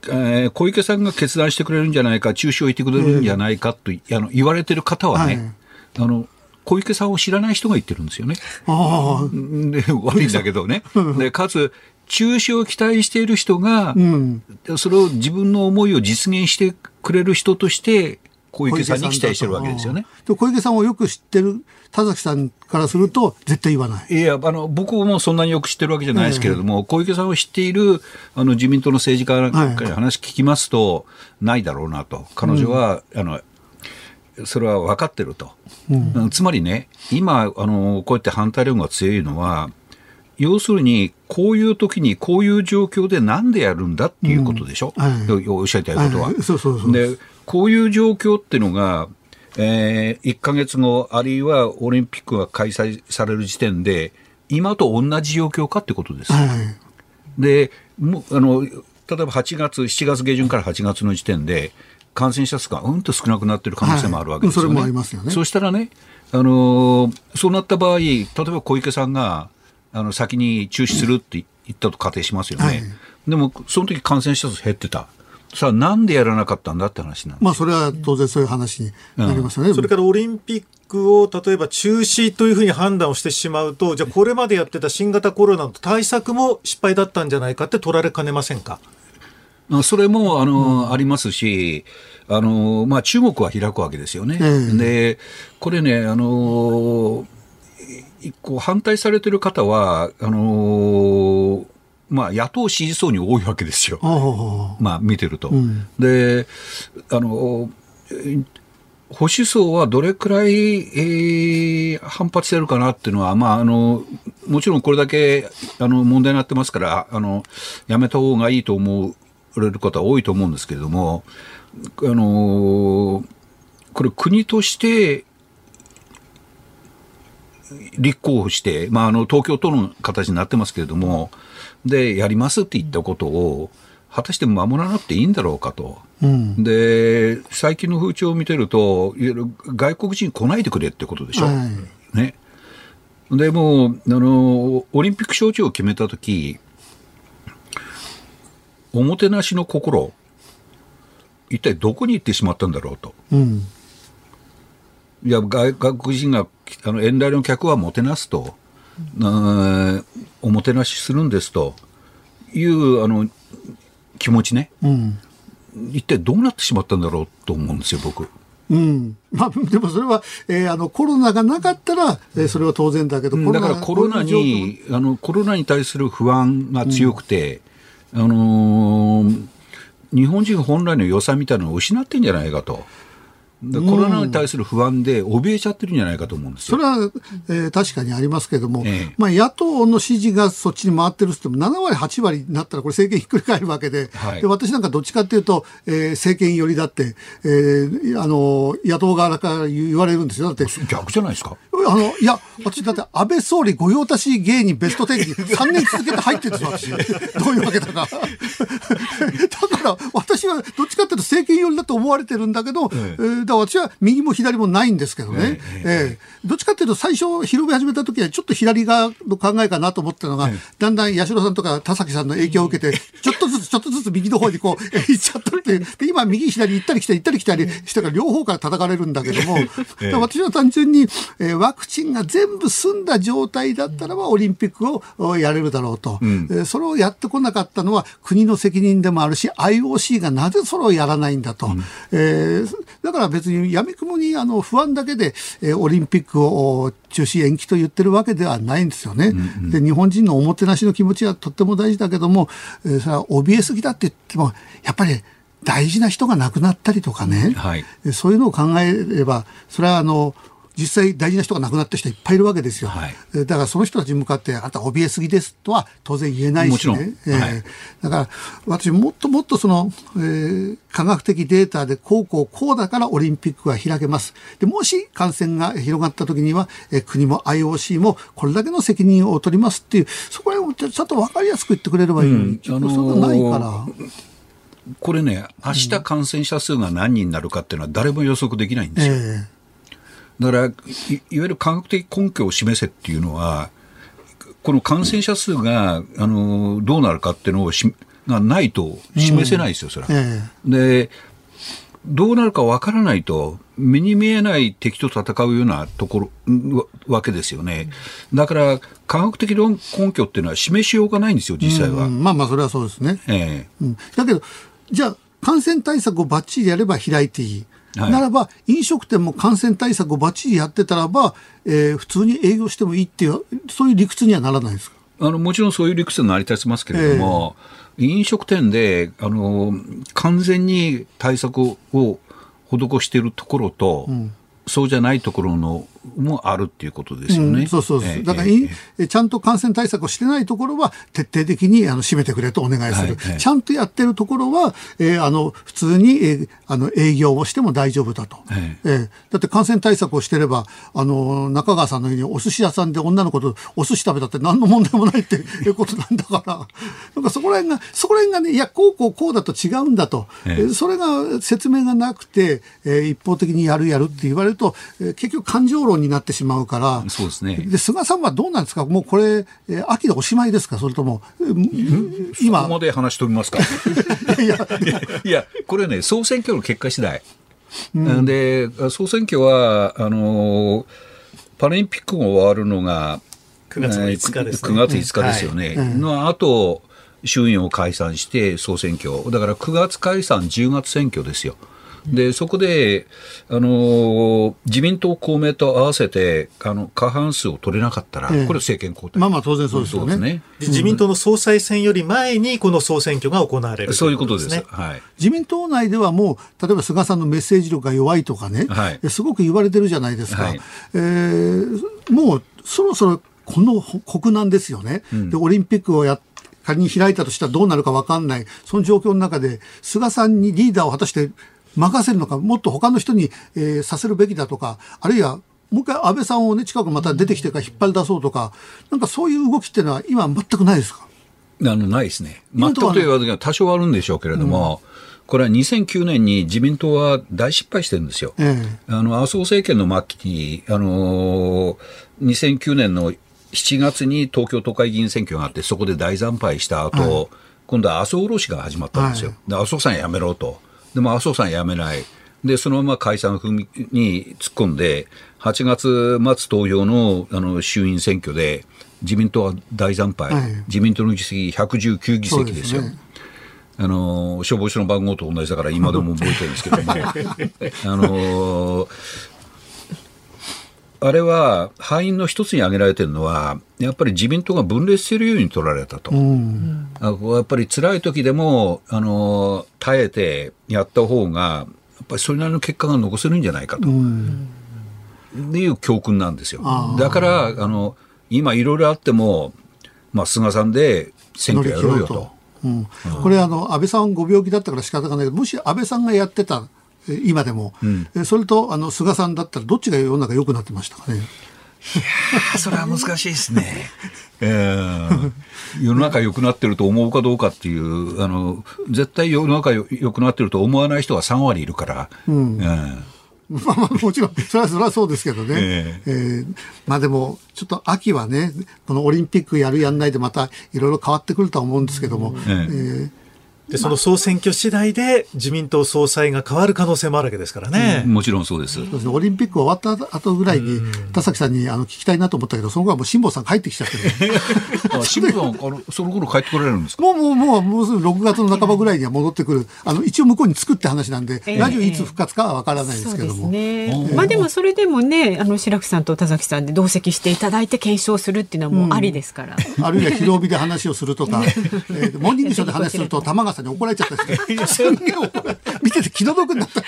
Speaker 4: えー、小池さんが決断してくれるんじゃないか、中止を言ってくれるんじゃないかと、えー、あの言われてる方はね、はい、あの小池さんを知らない人が言ってるんですよね。で悪いんだけどね。でかつ中止を期待している人が、うん、それを自分の思いを実現してくれる人として小池さんに期待してるわけですよね。
Speaker 2: 小池さんをよく知ってる田崎さんからすると絶対言わない。
Speaker 4: いや、あの、僕もそんなによく知ってるわけじゃないですけれども、えー、小池さんを知っている、あの、自民党の政治家から話聞きますと、はい、ないだろうなと。彼女は、うん、あの、それは分かってると。うん、つまりね、今、あの、こうやって反対論が強いのは、要するに、こういう時にこういう状況でなんでやるんだっていうことでしょ、うんはい、おっしゃりたいことは。はい、そうそうそうで、こういう状況っていうのが、えー、1か月後、あるいはオリンピックが開催される時点で、今と同じ状況かってことです。はい、でもあの例えば8月、7月下旬から8月の時点で、感染者数がうんと少なくなっている可能性もあるわけですよね。はい、それもありますよね。そうしたらね、あのそうなった場合、例えば小池さんがあの先に中止するって言ったと仮定しますよね。はい、でも、その時感染者数減ってた。さあ、なんでやらなかったんだって話なん
Speaker 2: まあ、それは当然そういう話になりますよね、うん、
Speaker 3: それからオリンピックを例えば中止というふうに判断をしてしまうと、じゃあ、これまでやってた新型コロナの対策も失敗だったんじゃないかって取られかねませんか？
Speaker 4: それもあの、うん、ありますし、あのまあ、中国は開くわけですよね。うん、でこれねあの一個反対されてる方はあのまあ、野党支持層に多いわけですよ、まあ、見てると。うん、であの保守層はどれくらい、えー、反発してるかなっていうのは、まあ、あの、もちろんこれだけ、あの、問題になってますから、あの、やめた方がいいと思われる方多いと思うんですけれども、あの、これ国として、立候補して、まあ、あの、東京都の形になってますけれども、で、やりますって言ったことを、果たして守らなくていいんだろうかと。うん、で、最近の風潮を見てると、いわゆる外国人来ないでくれってことでしょ。はい、ね。でもあの、オリンピック招致を決めたとき、おもてなしの心、一体どこに行ってしまったんだろうと。うん、いや外国人があの遠来の客はもてなすと、うん、おもてなしするんですと。いうあの気持ちね、うん、一体どうなってしまったんだろうと思うんですよ、僕。
Speaker 2: うん。まあ、でもそれは、えー、あのコロナがなかったら、えー、それは当然だけど、
Speaker 4: だからコロナにあのコロナに対する不安が強くて、うん、あのー、日本人本来の良さみたいなのを失ってんじゃないかと。コロナに対する不安で怯えちゃってるんじゃないかと思うんです
Speaker 2: よ。それは、えー、確かにありますけれども、ええ、まあ、野党の支持がそっちに回ってるっても7割、8割になったらこれ政権ひっくり返るわけで、はい、で私なんかどっちかっていうと、えー、政権寄りだって、えー、あの野党側から言われるんですよ。だって
Speaker 4: 逆じゃないですか
Speaker 2: あのいや、私だって安倍総理御用達芸人ベスト10に (laughs) 3年続けて入ってるんですよ、私。どういうわけだか。(laughs) だから私はどっちかっていうと政権寄りだと思われてるんだけど、ええだ私は右も左もないんですけどね、えええどっちかっていうと最初広め始めた時はちょっと左側の考えかなと思ったのが、だんだん八代さんとか田崎さんの影響を受けて、(laughs) ちょっとずつちょっとずつ右の方にこう、(laughs) 行っちゃったって。(laughs) で、今右左行ったり来たり行ったり来たりしてから両方から叩かれるんだけど (laughs) も、私は単純に、えワクチンが全部済んだ状態だったらばオリンピックをやれるだろうと、うん、それをやってこなかったのは国の責任でもあるし IOC がなぜそれをやらないんだと、うん、えー、だから別にやみくもにあの不安だけで、えー、オリンピックを中止延期と言ってるわけではないんですよね。うんうん、で日本人のおもてなしの気持ちはとっても大事だけども、えー、それは怯えすぎだって言ってもやっぱり大事な人が亡くなったりとかね、はい、そういうのを考えればそれはあの実際大事な人が亡くなった人いっぱいいるわけですよ、はい、だからその人たちに向かってあなた怯えすぎですとは当然言えないしね、えーはい、だから私もっともっとその、えー、科学的データでこうこうこうだからオリンピックは開けます。でもし感染が広がった時には、えー、国も IOC もこれだけの責任を取りますっていうそこをちゃんと分かりやすく言ってくれればいい、うん、あのー、それがないから。
Speaker 4: これね、明日感染者数が何人になるかっていうのは誰も予測できないんですよ。えーだからい、いわゆる科学的根拠を示せっていうのは、この感染者数が、あの、どうなるかっていうのをしがないと示せないですよ、それは。えで、どうなるかわからないと、目に見えない敵と戦うようなところ、わけですよね。だから、科学的根拠っていうのは示しようがないんですよ、実際は。
Speaker 2: まあまあ、それはそうですね。ええうん、だけど、じゃあ、感染対策をばっちりやれば開いていい。はい、ならば、飲食店も感染対策をばっちりやってたらば、えー、普通に営業してもいいっていう、そういう理屈にはならないですか？
Speaker 4: あのもちろんそういう理屈に成り立ちますけれども、えー、飲食店であの完全に対策を施しているところと、うん、そうじゃないところのもあるっていうことですよね。うん、
Speaker 2: そうそうそう、えー、だから、えー、ちゃんと感染対策をしてないところは徹底的にあの閉めてくれとお願いする、はい、ちゃんとやってるところは、えー、あの普通に、えー、あの営業をしても大丈夫だと、はい、えー、だって感染対策をしてればあの中川さんのようにお寿司屋さんで女の子とお寿司食べたって何の問題もないって (laughs) いうことなんだから。なんかそこら辺がそこら辺がねいやこうこうこうだと違うんだと、えー、それが説明がなくて、えー、一方的にやるやるって言われると、えー、結局感情論になってしまうから、
Speaker 4: そうですね。
Speaker 2: で、菅さんはどうなんですか？もうこれ、えー、秋でおしまいですか？それとも、
Speaker 4: 今。そこまで話飛びますか？(laughs) いやいや、これね、総選挙の結果次第。うん、で、総選挙は、あの、パラリンピックが終わるのが、
Speaker 3: 9月5日です
Speaker 4: ね。9月5日ですよね。はい、の後、衆院を解散して総選挙。だから9月解散、10月選挙ですよ。で、そこで、あの、自民党、公明と合わせて、あの、過半数を取れなかったら、これ政権交代。
Speaker 2: まあまあ当然そうですよね。ね
Speaker 3: 自民党の総裁選より前に、この総選挙が行われる、
Speaker 4: そういうことですね。はい。
Speaker 2: 自民党内ではもう、例えば菅さんのメッセージ力が弱いとかね、はい、すごく言われてるじゃないですか。はい、えー、もう、そろそろ、この国難ですよね。うん、で、オリンピックをやっ仮に開いたとしたらどうなるか分かんない、その状況の中で、菅さんにリーダーを果たして任せるのか、もっと他の人に、えー、させるべきだとか、あるいはもう一回安倍さんをね、近くまた出てきてから引っ張り出そうとか、なんかそういう動きっていうのは今全くないですか？
Speaker 4: あの、ないですね。全くと言わずには多少あるんでしょうけれども、うんこれは2009年に自民党は大失敗してるんですよ。ええ、あの、麻生政権の末期に、あのー、2009年の7月に東京都会議員選挙があって、そこで大惨敗した後、はい、今度は麻生下ろしが始まったんですよ。はい、で、麻生さんやめろと。でも麻生さんやめない。で、そのまま解散踏みに突っ込んで、8月末投票のあの衆院選挙で、自民党は大惨敗、はい、自民党の議席119議席ですよ。あの消防署の番号と同じだから今でも覚えてるんですけども (laughs) あのあれは敗因の一つに挙げられてるのはやっぱり自民党が分裂しているように取られたと、うん、やっぱり辛い時でもあの耐えてやった方がやっぱりそれなりの結果が残せるんじゃないかと、うん、いう教訓なんですよ。だからあの今いろいろあっても、まあ、菅さんで選挙やろうよと。
Speaker 2: うん、これあの安倍さんご病気だったから仕方がないけどもし安倍さんがやってた今でも、うん、それとあの菅さんだったらどっちが世の中良くなってましたかね？い
Speaker 4: やそれは難しいですね。(laughs) えー、世の中良くなってると思うかどうかっていうあの絶対世の中良くなってると思わない人は3割いるから。うん、えー
Speaker 2: まあまあもちろん、それはそれはそうですけどね。えー、えー、まあでも、ちょっと秋はね、このオリンピックやるやんないでまたいろいろ変わってくるとは思うんですけども、えー、えー
Speaker 3: で、その総選挙次第で自民党総裁が変わる可能性もあるわけですからね。
Speaker 4: うん、もちろんそうです。
Speaker 2: そうですね。オリンピック終わった後ぐらいに、田崎さんにあの聞きたいなと思ったけど、その後はもう辛坊さん帰ってきちゃってる。(laughs)
Speaker 4: 辛坊さん、あの、その頃帰ってこられるんですか？
Speaker 2: もう、もう、もう、もうすぐ6月の半ばぐらいには戻ってくる。あの、一応向こうに作って話なんで、えー、ラジオいつ復活かはわからないですけども。
Speaker 1: ね、まあでもそれでもね、あの、白木さんと田崎さんで同席していただいて検証するっていうのはもうありですから。
Speaker 2: うん、あるいは広帯で話をするとか、(laughs) えー、モーニングショーで話すると玉川さんに怒られちゃったりして。すげえ見てて気の毒になった。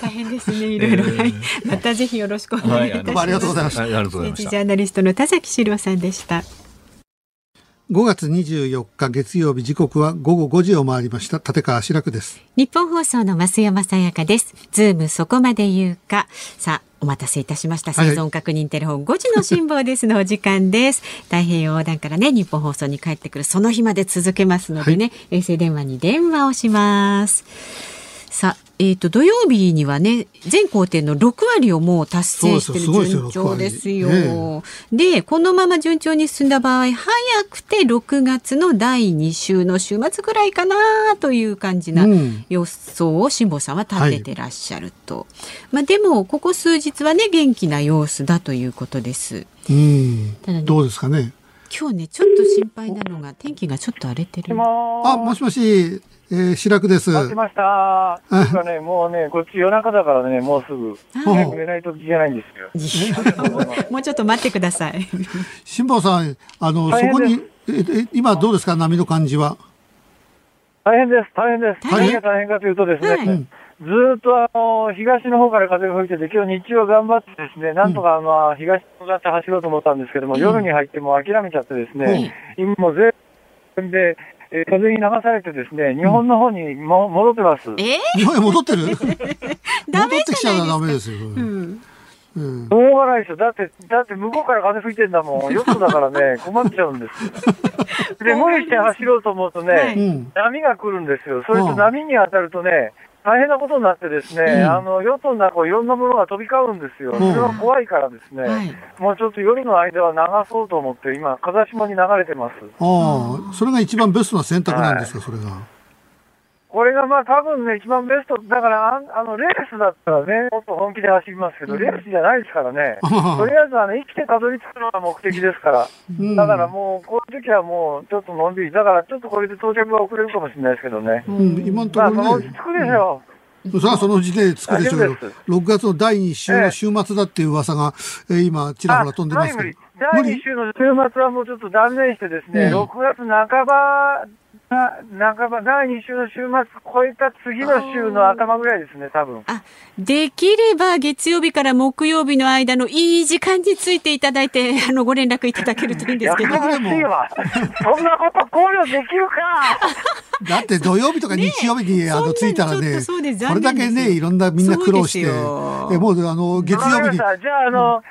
Speaker 1: 大変ですね、いろいろ。はい。またぜひよろしくお願いいたします。
Speaker 2: ありがとうございました。
Speaker 4: ありがとうございました。
Speaker 1: ジャーナリストの田崎史郎さんでした。
Speaker 2: 5月24日月曜日時刻は午後5時を回りました。立川志らくです。
Speaker 1: 日本放送の増山さやかです。ズームそこまで言うか。さあお待たせいたしました。生存確認テレフォン。5時の辛抱ですのお時間です。(laughs) 太平洋横断からね日本放送に帰ってくるその日まで続けますのでね、はい、衛星電話に電話をしますさあえっ、ー、と、土曜日にはね、全工程の6割をもう達成してる順調ですよ。で、このまま順調に進んだ場合、早くて6月の第2週の週末ぐらいかなという感じな予想を辛坊さんは立ててらっしゃると。はい、まあでも、ここ数日はね、元気な様子だということです。
Speaker 2: うん。ただね、どうですかね？
Speaker 1: 今日ね、ちょっと心配なのが、天気がちょっと荒れてる。
Speaker 2: あ、もしもし。えー、白くです。
Speaker 5: 待ちました。なんかね、もうね、こっち夜中だからね、もうすぐ。早く寝ないとじゃないんです
Speaker 1: よ。(laughs) もうちょっと待ってください。(laughs)
Speaker 2: 辛坊さん、あの、そこに、え、今どうですか、波の感じは。
Speaker 5: 大変です、大変です。何が大変かというとですね、はい、ずっとあの、東の方から風が吹いてて、今日日中は頑張ってですね、なんとかあの、東向かって走ろうと思ったんですけども、うん、夜に入っても諦めちゃってですね、うん、今も全で、えー、風に流されてですね、日本の方にも、戻ってます。
Speaker 1: え
Speaker 2: ー、日本へ戻ってる？(laughs) 戻ってきちゃダメですよ。うん
Speaker 5: うん、しょうがないですよ。だって、だって向こうから風吹いてんだもん。ヨットだからね、困っちゃうんです。(laughs) で、無理して走ろうと思うとね、はい、波が来るんですよ。それと波に当たるとね、大変なことになってですね、うん、あの、ヨットの中をいろんなものが飛び交うんですよ。それは怖いからですね、はい、もうちょっと夜の間は流そうと思って、今、風下に流れてます。
Speaker 2: ああ、それが一番ベストな選択なんですか、はい、それが。
Speaker 5: これがまあ多分ね、一番ベスト、だからああのレースだったらね、もっと本気で走りますけど、レースじゃないですからね、とりあえずあの生きてたどり着くのが目的ですから、だからもう、こういう時はもうちょっとのんびり、だからちょっとこれで到着が遅れるかもしれないですけどね、
Speaker 2: うん、今のところ、ね、まあ、
Speaker 5: そのうち着くでしょ
Speaker 2: う。さあ、そのうちで着くでしょうけど、6月の第2週の週末だっていう噂が、えー、今、ちらほら飛んでますけど。
Speaker 5: 第2週の週末はもうちょっと断念してですね、うん、6月半ば半ば、第2週の週末超えた次の週の頭ぐらいですね、多分。
Speaker 1: あ、できれば月曜日から木曜日の間のいい時間についていただいて、あの、ご連絡いただけるといいんですけど。
Speaker 5: やかしいわ。そんなこと考慮できるか。
Speaker 2: だって土曜日とか日曜日に、ね、あの、着いたらね、これだけね、いろんなみんな苦労して、えもう、あの、月曜日に。じ
Speaker 5: ゃあ、あの、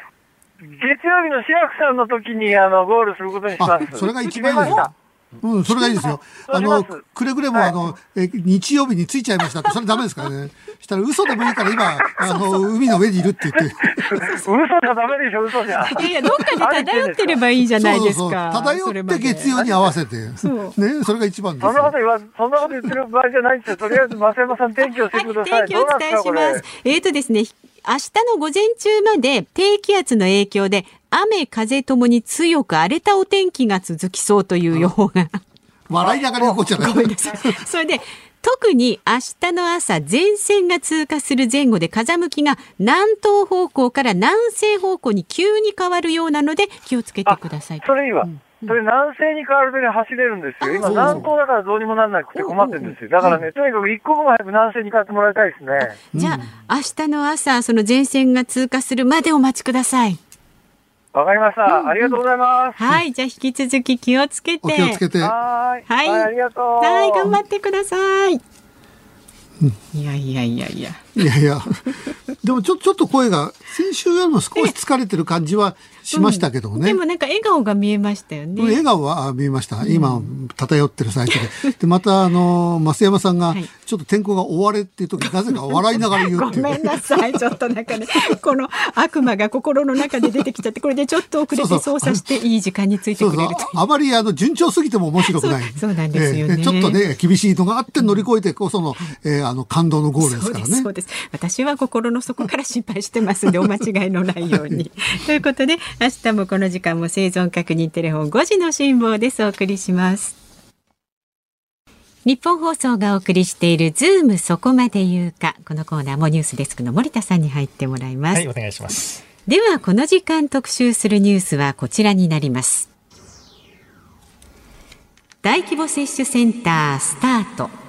Speaker 5: うん、月曜日の志らくさんの時に、あの、ゴールすることにします。
Speaker 2: それが一番いいです。うん、それがいいですよ。(laughs) あの、くれぐれも、あの、え、日曜日に着いちゃいましたって、それダメですからね。(laughs) したら嘘でもいいから今、あの、海の上にいるって言って。(laughs)
Speaker 5: 嘘じゃダメでしょ、嘘じゃ。
Speaker 1: いやいや、どっかで漂ってればいいじゃないですか。
Speaker 2: 漂って月曜に合わせて。ね、それが一番です。
Speaker 5: そんなこと言わ、そんなこと言ってる場合じゃないんですよ。とりあえず、増山さん、天気をしてください。天気をお伝えします。
Speaker 1: えっとですね、明日の午前中まで低気圧の影響で雨風ともに強く荒れたお天気が続きそうという予報が。(laughs)
Speaker 2: 笑いながら横ちゃごめんなさい。(laughs)
Speaker 1: それで、特に明日の朝、前線が通過する前後で風向きが南東方向から南西方向に急に変わるようなので気をつけてください。
Speaker 5: それいいわ。うんそれ南西に変わるとね、走れるんですよ。今、南東だからどうにもならなくて困ってるんですよ。だからね、とにかく一刻も早く南西に変わってもらいたいですね。
Speaker 1: じゃあ、明日の朝、その前線が通過するまでお待ちください。
Speaker 5: わかりました、ありがとうございます。
Speaker 1: はい、じゃあ引き続き気をつけて。
Speaker 2: 気をつけて。
Speaker 5: はい。はい、ありがとう。
Speaker 1: はい、頑張ってください。いやいやいやいや。
Speaker 2: いやいや。でもちょちょっと声が先週よりも少し疲れてる感じはしましたけどもね、うん、
Speaker 1: でもなんか笑顔が見えましたよね。
Speaker 2: 笑顔は見えました。今、漂ってる最中で。(laughs) で、また、あの、増山さんが、ちょっと天候が終われっていう時、なぜか笑いながら言うっていう。
Speaker 1: ごめんなさい。ちょっとなんかね、この悪魔が心の中で出てきちゃって、これでちょっと遅れて操作していい時間についてくれるそうそう
Speaker 2: あまりあの順調すぎても面白くない。(laughs)
Speaker 1: そうなんですよね、
Speaker 2: えー、ちょっとね、厳しいのがあって乗り越えてこその、えー、あの、感動のゴールですからね。
Speaker 1: そうです。私は心の底から心配してますんで、お間違いのないように。(laughs) ということで、明日もこの時間も生存確認テレフォン5時の辛抱です。お送りします。ニッポン放送がお送りしているズームそこまで言うか。このコーナーもニュースデスクの森田さんに入ってもらいます。は
Speaker 3: い、お願いします。
Speaker 1: では、この時間特集するニュースはこちらになります。大規模接種センタースタート。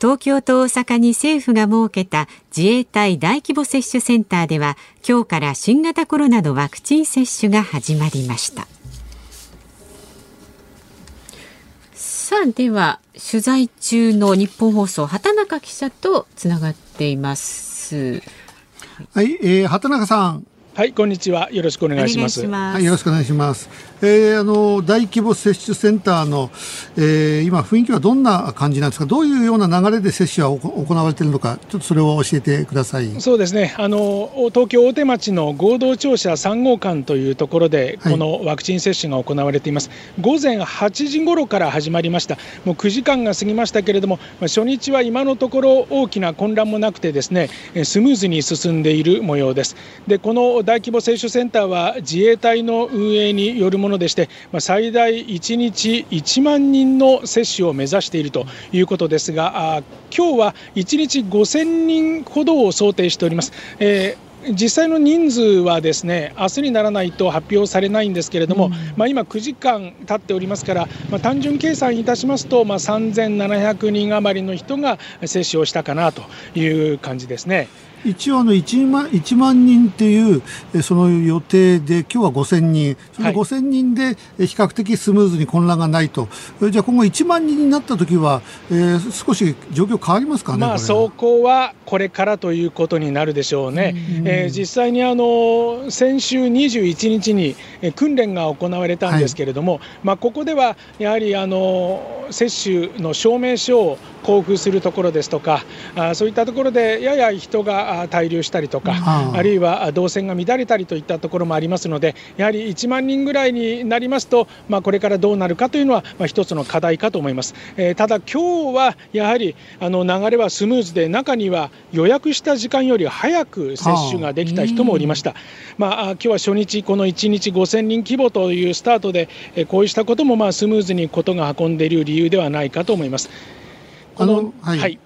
Speaker 1: 東京と大阪に政府が設けた自衛隊大規模接種センターでは今日から新型コロナのワクチン接種が始まりました。さあでは取材中の日本放送畑中記者とつながっています。
Speaker 2: はい、えー、畑中さん。
Speaker 6: はい、こんにちは。よろしくお願いします。
Speaker 2: はい、よろしくお願いします。えー、あの大規模接種センターの、えー、今雰囲気はどんな感じなんですか？どういうような流れで接種は行われているのか、ちょっとそれを教えてください。
Speaker 6: そうですね。あの東京大手町の合同庁舎3号館というところで、このワクチン接種が行われています。はい、午前8時頃から始まりました。もう9時間が過ぎましたけれども、初日は今のところ大きな混乱もなくてですね、スムーズに進んでいる模様です。で、この大規模接種センターは自衛隊の運営によるものでして、最大1日1万人の接種を目指しているということですが、今日は1日5000人ほどを想定しております。えー実際の人数はですね明日にならないと発表されないんですけれども、うん、まあ、今、9時間経っておりますから、まあ、単純計算いたしますと、まあ、3700人余りの人が接種をしたかなという感じですね。
Speaker 2: 一応あの 1, 万1万人っていうその予定で今日は5000人。その5000人で比較的スムーズに混乱がないと、はい、じゃあ今後1万人になった時は、えー、少し状況変わりますかね、
Speaker 6: まあ、走行は。これからということになるでしょうね、うえー、実際にあの先週21日に訓練が行われたんですけれども、はい、まあ、ここではやはりあの接種の証明書を交付するところですとかあそういったところでやや人がが滞留したりとか、あるいは動線が乱れたりといったところもありますので、やはり1万人ぐらいになりますと、まあ、これからどうなるかというのは、まあ、一つの課題かと思います。えー、ただ、今日はやはりあの流れはスムーズで、中には予約した時間より早く接種ができた人もおりました。まあ、今日は初日、この1日5000人規模というスタートで、えー、こうしたこともまあスムーズにことが運んでいる理由ではないかと思います。
Speaker 2: あのはい、はい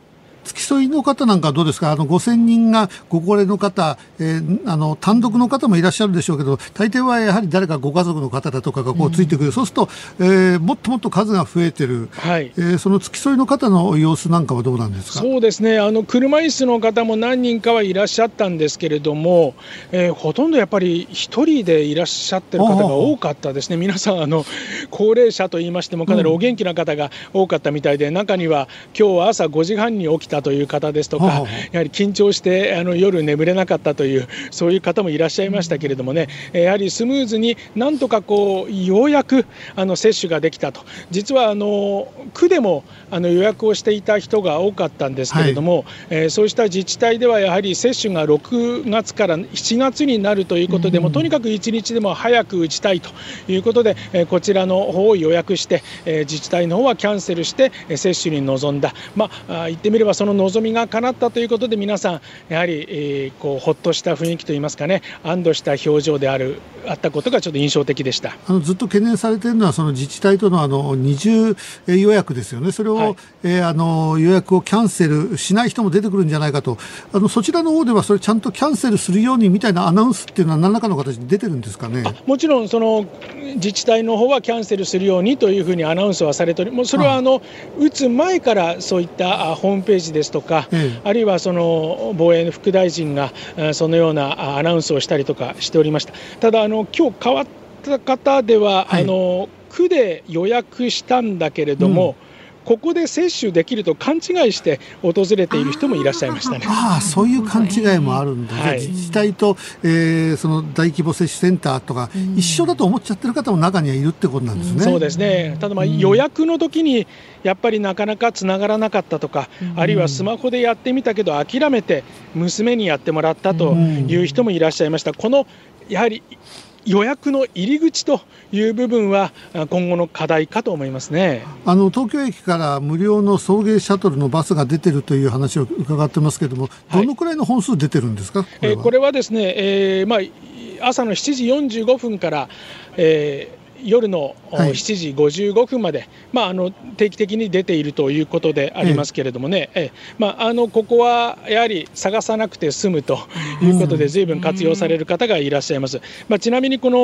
Speaker 2: 付き添いの方なんかどうですか？あの5000人がご高齢の方、えー、あの単独の方もいらっしゃるでしょうけど大抵はやはり誰かご家族の方だとかがこうついてくる、うん、そうすると、えー、もっともっと数が増えてる、はい。えー、その付き添いの方の様子なんかはどうなんですか？
Speaker 6: そうですね。あの車椅子の方も何人かはいらっしゃったんですけれども、えー、ほとんどやっぱり1人でいらっしゃってる方が多かったですね。皆さんあの高齢者といいましてもかなりお元気な方が多かったみたいで、うん、中には今日は朝5時半に起きたという方ですとか、やはり緊張してあの夜眠れなかったという、そういう方もいらっしゃいましたけれどもね、やはりスムーズになんとかこうようやくあの接種ができたと、実はあの区でもあの予約をしていた人が多かったんですけれども、はい、えー、そうした自治体ではやはり接種が6月から7月になるということで、もとにかく1日でも早く打ちたいということで、えー、こちらの方を予約して、えー、自治体の方はキャンセルして、え接種に臨んだ、まあ、言ってみればその望みが叶ったということで皆さんやはり、えー、こうほっとした雰囲気といいますかね安堵した表情であるあったことがちょっと印象的でした。
Speaker 2: あのずっと懸念されているのはその自治体とのあの二重予約ですよね。それを、はい、えー、あの予約をキャンセルしない人も出てくるんじゃないかと。あのそちらの方ではそれちゃんとキャンセルするようにみたいなアナウンスっていうのは何らかの形で出てるんですかね？
Speaker 6: もちろんその自治体の方はキャンセルするようにというふうにアナウンスはされておりもうそれはあの打つ前からそういったホームページですとか、ええ、あるいはその防衛の副大臣がそのようなアナウンスをしたりとかしておりました。ただあの今日変わった方では、はい、あの区で予約したんだけれども、うんここで接種できると勘違いして訪れている人もいらっしゃいましたね。
Speaker 2: ああ、そういう勘違いもあるんで、はい、自治体と、えー、その大規模接種センターとか、一緒だと思っちゃってる方も中にはいるってことなんですね。
Speaker 6: そうですね。ただまあ予約の時にやっぱりなかなかつながらなかったとか、あるいはスマホでやってみたけど諦めて娘にやってもらったという人もいらっしゃいました。このやはり予約の入り口という部分は今後の課題かと思いますね。
Speaker 2: あの東京駅から無料の送迎シャトルのバスが出てるという話を伺ってますけれども、どのくらいの本数出てるんですか、こ
Speaker 6: れは,、えー、これはですね、えーまあ、朝の7時45分から、えー夜の7時55分まで、はい、まあ、あの定期的に出ているということでありますけれどもね、ええ。まあ、あのここはやはり探さなくて済むということで、ずいぶん。活用される方がいらっしゃいます。まあ、ちなみにこの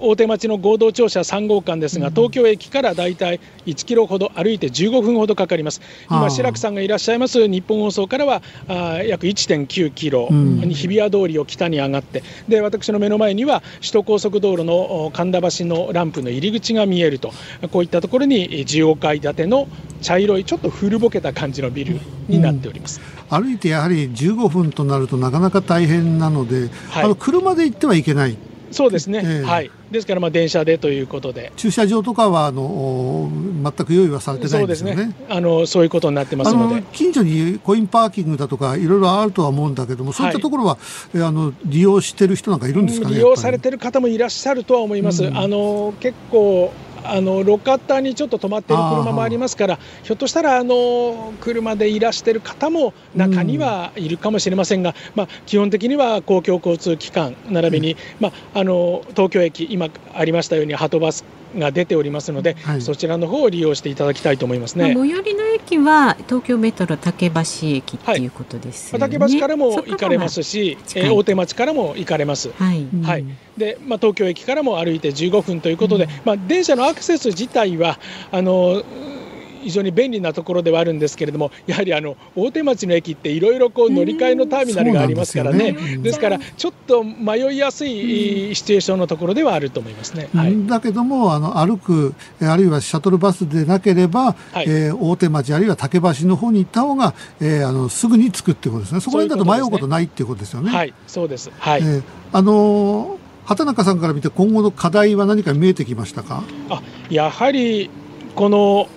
Speaker 6: 大手町の合同庁舎3号館ですが、東京駅からだいたい1キロほど歩いて15分ほどかかります。今、白くさんがいらっしゃいます日本放送からはあ約1.9キロ、日比谷通りを北に上がって、で私の目の前には首都高速道路の神田橋のランプの入り口が見えると。こういったところに15階建ての茶色いちょっと古ぼけた感じのビルになっております、
Speaker 2: うん、歩いてやはり15分となるとなかなか大変なので、はい、あの車で行ってはいけない
Speaker 6: そうですね、えー、はい、ですからまあ電車でということで。
Speaker 2: 駐車場とかはあの全く用意はされてないんですよね。そうですね。
Speaker 6: あのそういうことになってますので。
Speaker 2: 近所にコインパーキングだとかいろいろあるとは思うんだけどもそういったところは、はい、あの利用してる人なんかいるんですかね
Speaker 6: 利用されてる方もいらっしゃるとは思います、うん、あの結構あの路肩にちょっと止まっている車もありますからひょっとしたらあの車でいらしている方も中にはいるかもしれませんが、うん、まあ、基本的には公共交通機関並びに、うん、まあ、あの東京駅今ありましたようにはとバスが出ておりますので、はい、そちらの方を利用していただきたいと思いますね。
Speaker 1: 最寄りの駅は東京メトロ竹橋駅っていうことですね、
Speaker 6: はい、竹橋からも行かれますし、え大手町からも行かれます。はい。はい。で、まあ東京駅からも歩いて15分ということで、うん、まあ電車のアクセス自体はあの非常に便利なところではあるんですけれどもやはりあの大手町の駅っていろいろこう乗り換えのターミナルがありますからね。ですね、ですからちょっと迷いやすいシチュエーションのところではあると思いますね、
Speaker 2: はい、だけどもあの歩くあるいはシャトルバスでなければ、はい、えー、大手町あるいは竹橋の方に行った方が、えー、あのすぐに着くってことですね。そこら辺だと迷うことないっていうことですよね。
Speaker 6: はい。そうです、はい。え
Speaker 2: ー、あの畑中さんから見て今後の課題は何か見えてきましたか？
Speaker 6: あやはりこの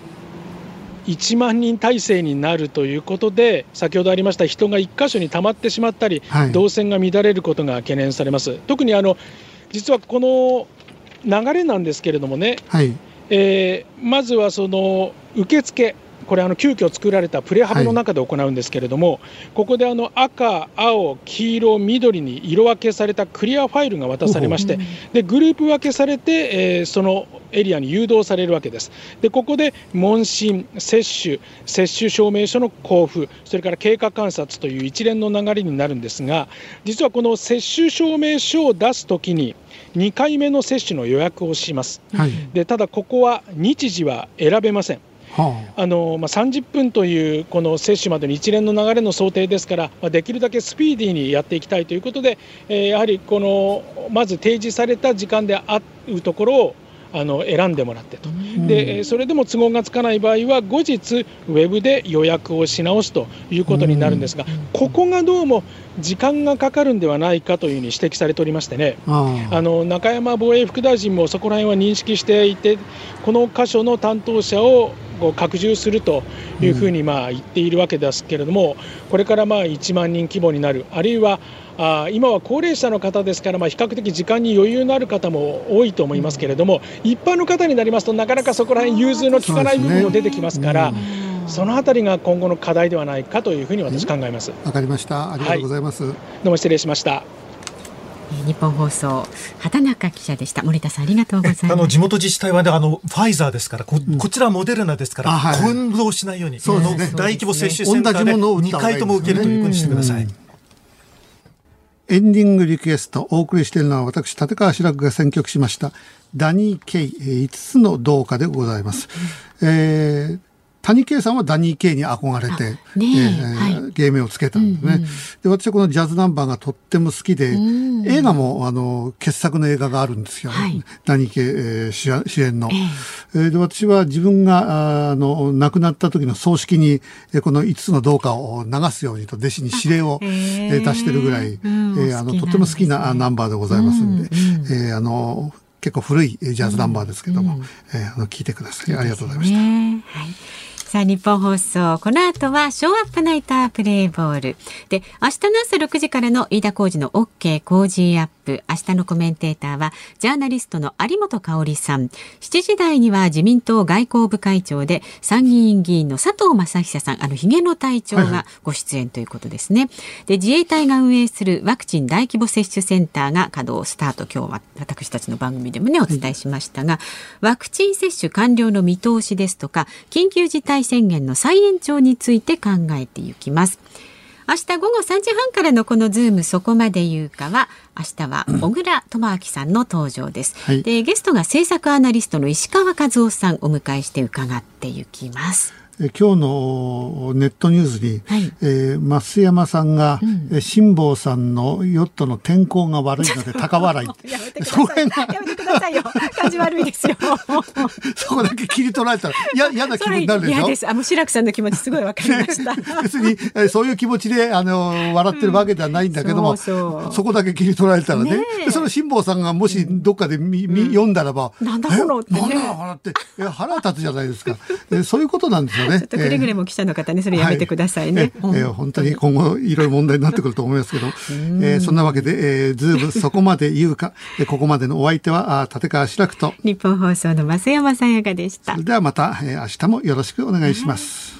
Speaker 6: 1万人体制になるということで、先ほどありました人が1箇所に溜まってしまったり、はい、動線が乱れることが懸念されます。特にあの実はこの流れなんですけれどもね、はい、えー、まずはその受付これあの急遽作られたプレハブの中で行うんですけれども、はい、ここであの赤、青、黄色、緑に色分けされたクリアファイルが渡されまして、でグループ分けされて、えー、そのエリアに誘導されるわけです。でここで問診、接種、接種証明書の交付、それから経過観察という一連の流れになるんですが、実はこの接種証明書を出すときに、2回目の接種の予約をします、はい、でただここは日時は選べません。あ。のまあ、30分というこの接種までの一連の流れの想定ですから、まあ、できるだけスピーディーにやっていきたいということで、えー、やはりこのまず提示された時間で会うところをあの選んでもらってと、でそれでも都合がつかない場合は後日ウェブで予約をし直すということになるんですが、ここがどうも時間がかかるんではないかというふうに指摘されておりましてね。あの中山防衛副大臣もそこら辺は認識していてこの箇所の担当者を拡充するというふうにまあ言っているわけですけれども、これからまあ1万人規模になる、あるいはあ今は高齢者の方ですから、まあ、比較的時間に余裕のある方も多いと思いますけれども、一般の方になりますと、なかなかそこら辺融通の利かない部分も出てきますから。そのあたりが今後の課題ではないかというふうに私考えます。
Speaker 2: わかりました。ありがとうございます。はい、
Speaker 6: どうも失礼しました。
Speaker 1: 日本放送畑中記者でした森田さんありがとうございますあ
Speaker 3: の地元自治体はねあのファイザーですからこ,、こちらモデルナですから、はい、混同しないようにそうです、ね、大規模接種センターで2回とも受けるというふうにしてください。
Speaker 2: エンディングリクエストお送りしているのは私立川志らくが選曲しましたダニー・ケイ5つの動画でございます。えー谷圭さんはダニー・ケイに憧れて、ねえーはい、芸名をつけたんですね、うんうん、で私はこのジャズナンバーがとっても好きで、うん、映画もあの傑作の映画があるんですよ、はい、ダニー・ケイ、えー、主演の、えー、で私は自分があの亡くなった時の葬式にこの5つの同化を流すようにと弟子に指令を、えー、出してるぐらい、うん、えー、あのとても好きなナンバーでございますんで、うんうん、えー、あの結構古いジャズナンバーですけども、うん、えー、あの聞いてください、ありがとうございました。はい
Speaker 1: さあ、日本放送。この後は、ショーアップナイタープレイボール。で、明日の朝6時からの飯田浩二の OK 工事アップ。明日のコメンテーターは、ジャーナリストの有本香里さん。7時台には自民党外交部会長で、参議院議員の佐藤正久さん、あの、ヒゲの隊長がご出演ということですね。はいで、自衛隊が運営するワクチン大規模接種センターが稼働スタート。今日は私たちの番組でもね、お伝えしましたが、はい、ワクチン接種完了の見通しですとか、緊急事態宣言の再延長について考えていきます。明日午後3時半からのこのズームそこまで言うかは明日は小倉智明さんの登場です、はい、でゲストが政策アナリストの石川和男さんお迎えして伺っていきます
Speaker 2: 今日のネットニュースに、はい、えー、増山さんが、うん、辛坊さんのヨットの天候が悪いので高笑い。(laughs)
Speaker 1: やめてください。やめてくださいよ。感じ悪いですよ。(laughs)
Speaker 2: そこだけ切り取られたら、や、嫌な気分になるでしょ？嫌
Speaker 1: です。あ、もう白くさんの気持ちすごいわかりました。(laughs)
Speaker 2: 別に、そういう気持ちで、あの、笑ってるわけではないんだけども、うん、そうそこだけ切り取られたらね。ねその辛坊さんがもしどっかでみ、うん、読んだらば、
Speaker 1: なんだこのって、ね。
Speaker 2: なんだこのって、腹立つじゃないですか。そういうことなんですよね。(laughs)
Speaker 1: ちょっとくれぐれも記者の方ね、それやめてくださいね。
Speaker 2: はい、えー、本当に今後いろいろ問題になってくると思いますけど、(laughs) えー、そんなわけで、えー、ズームそこまで言うか、(laughs) ここまでのお相手はあ立川志らくと
Speaker 1: 日本放送の増山さやかでした。
Speaker 2: それではまた、えー、明日もよろしくお願いします。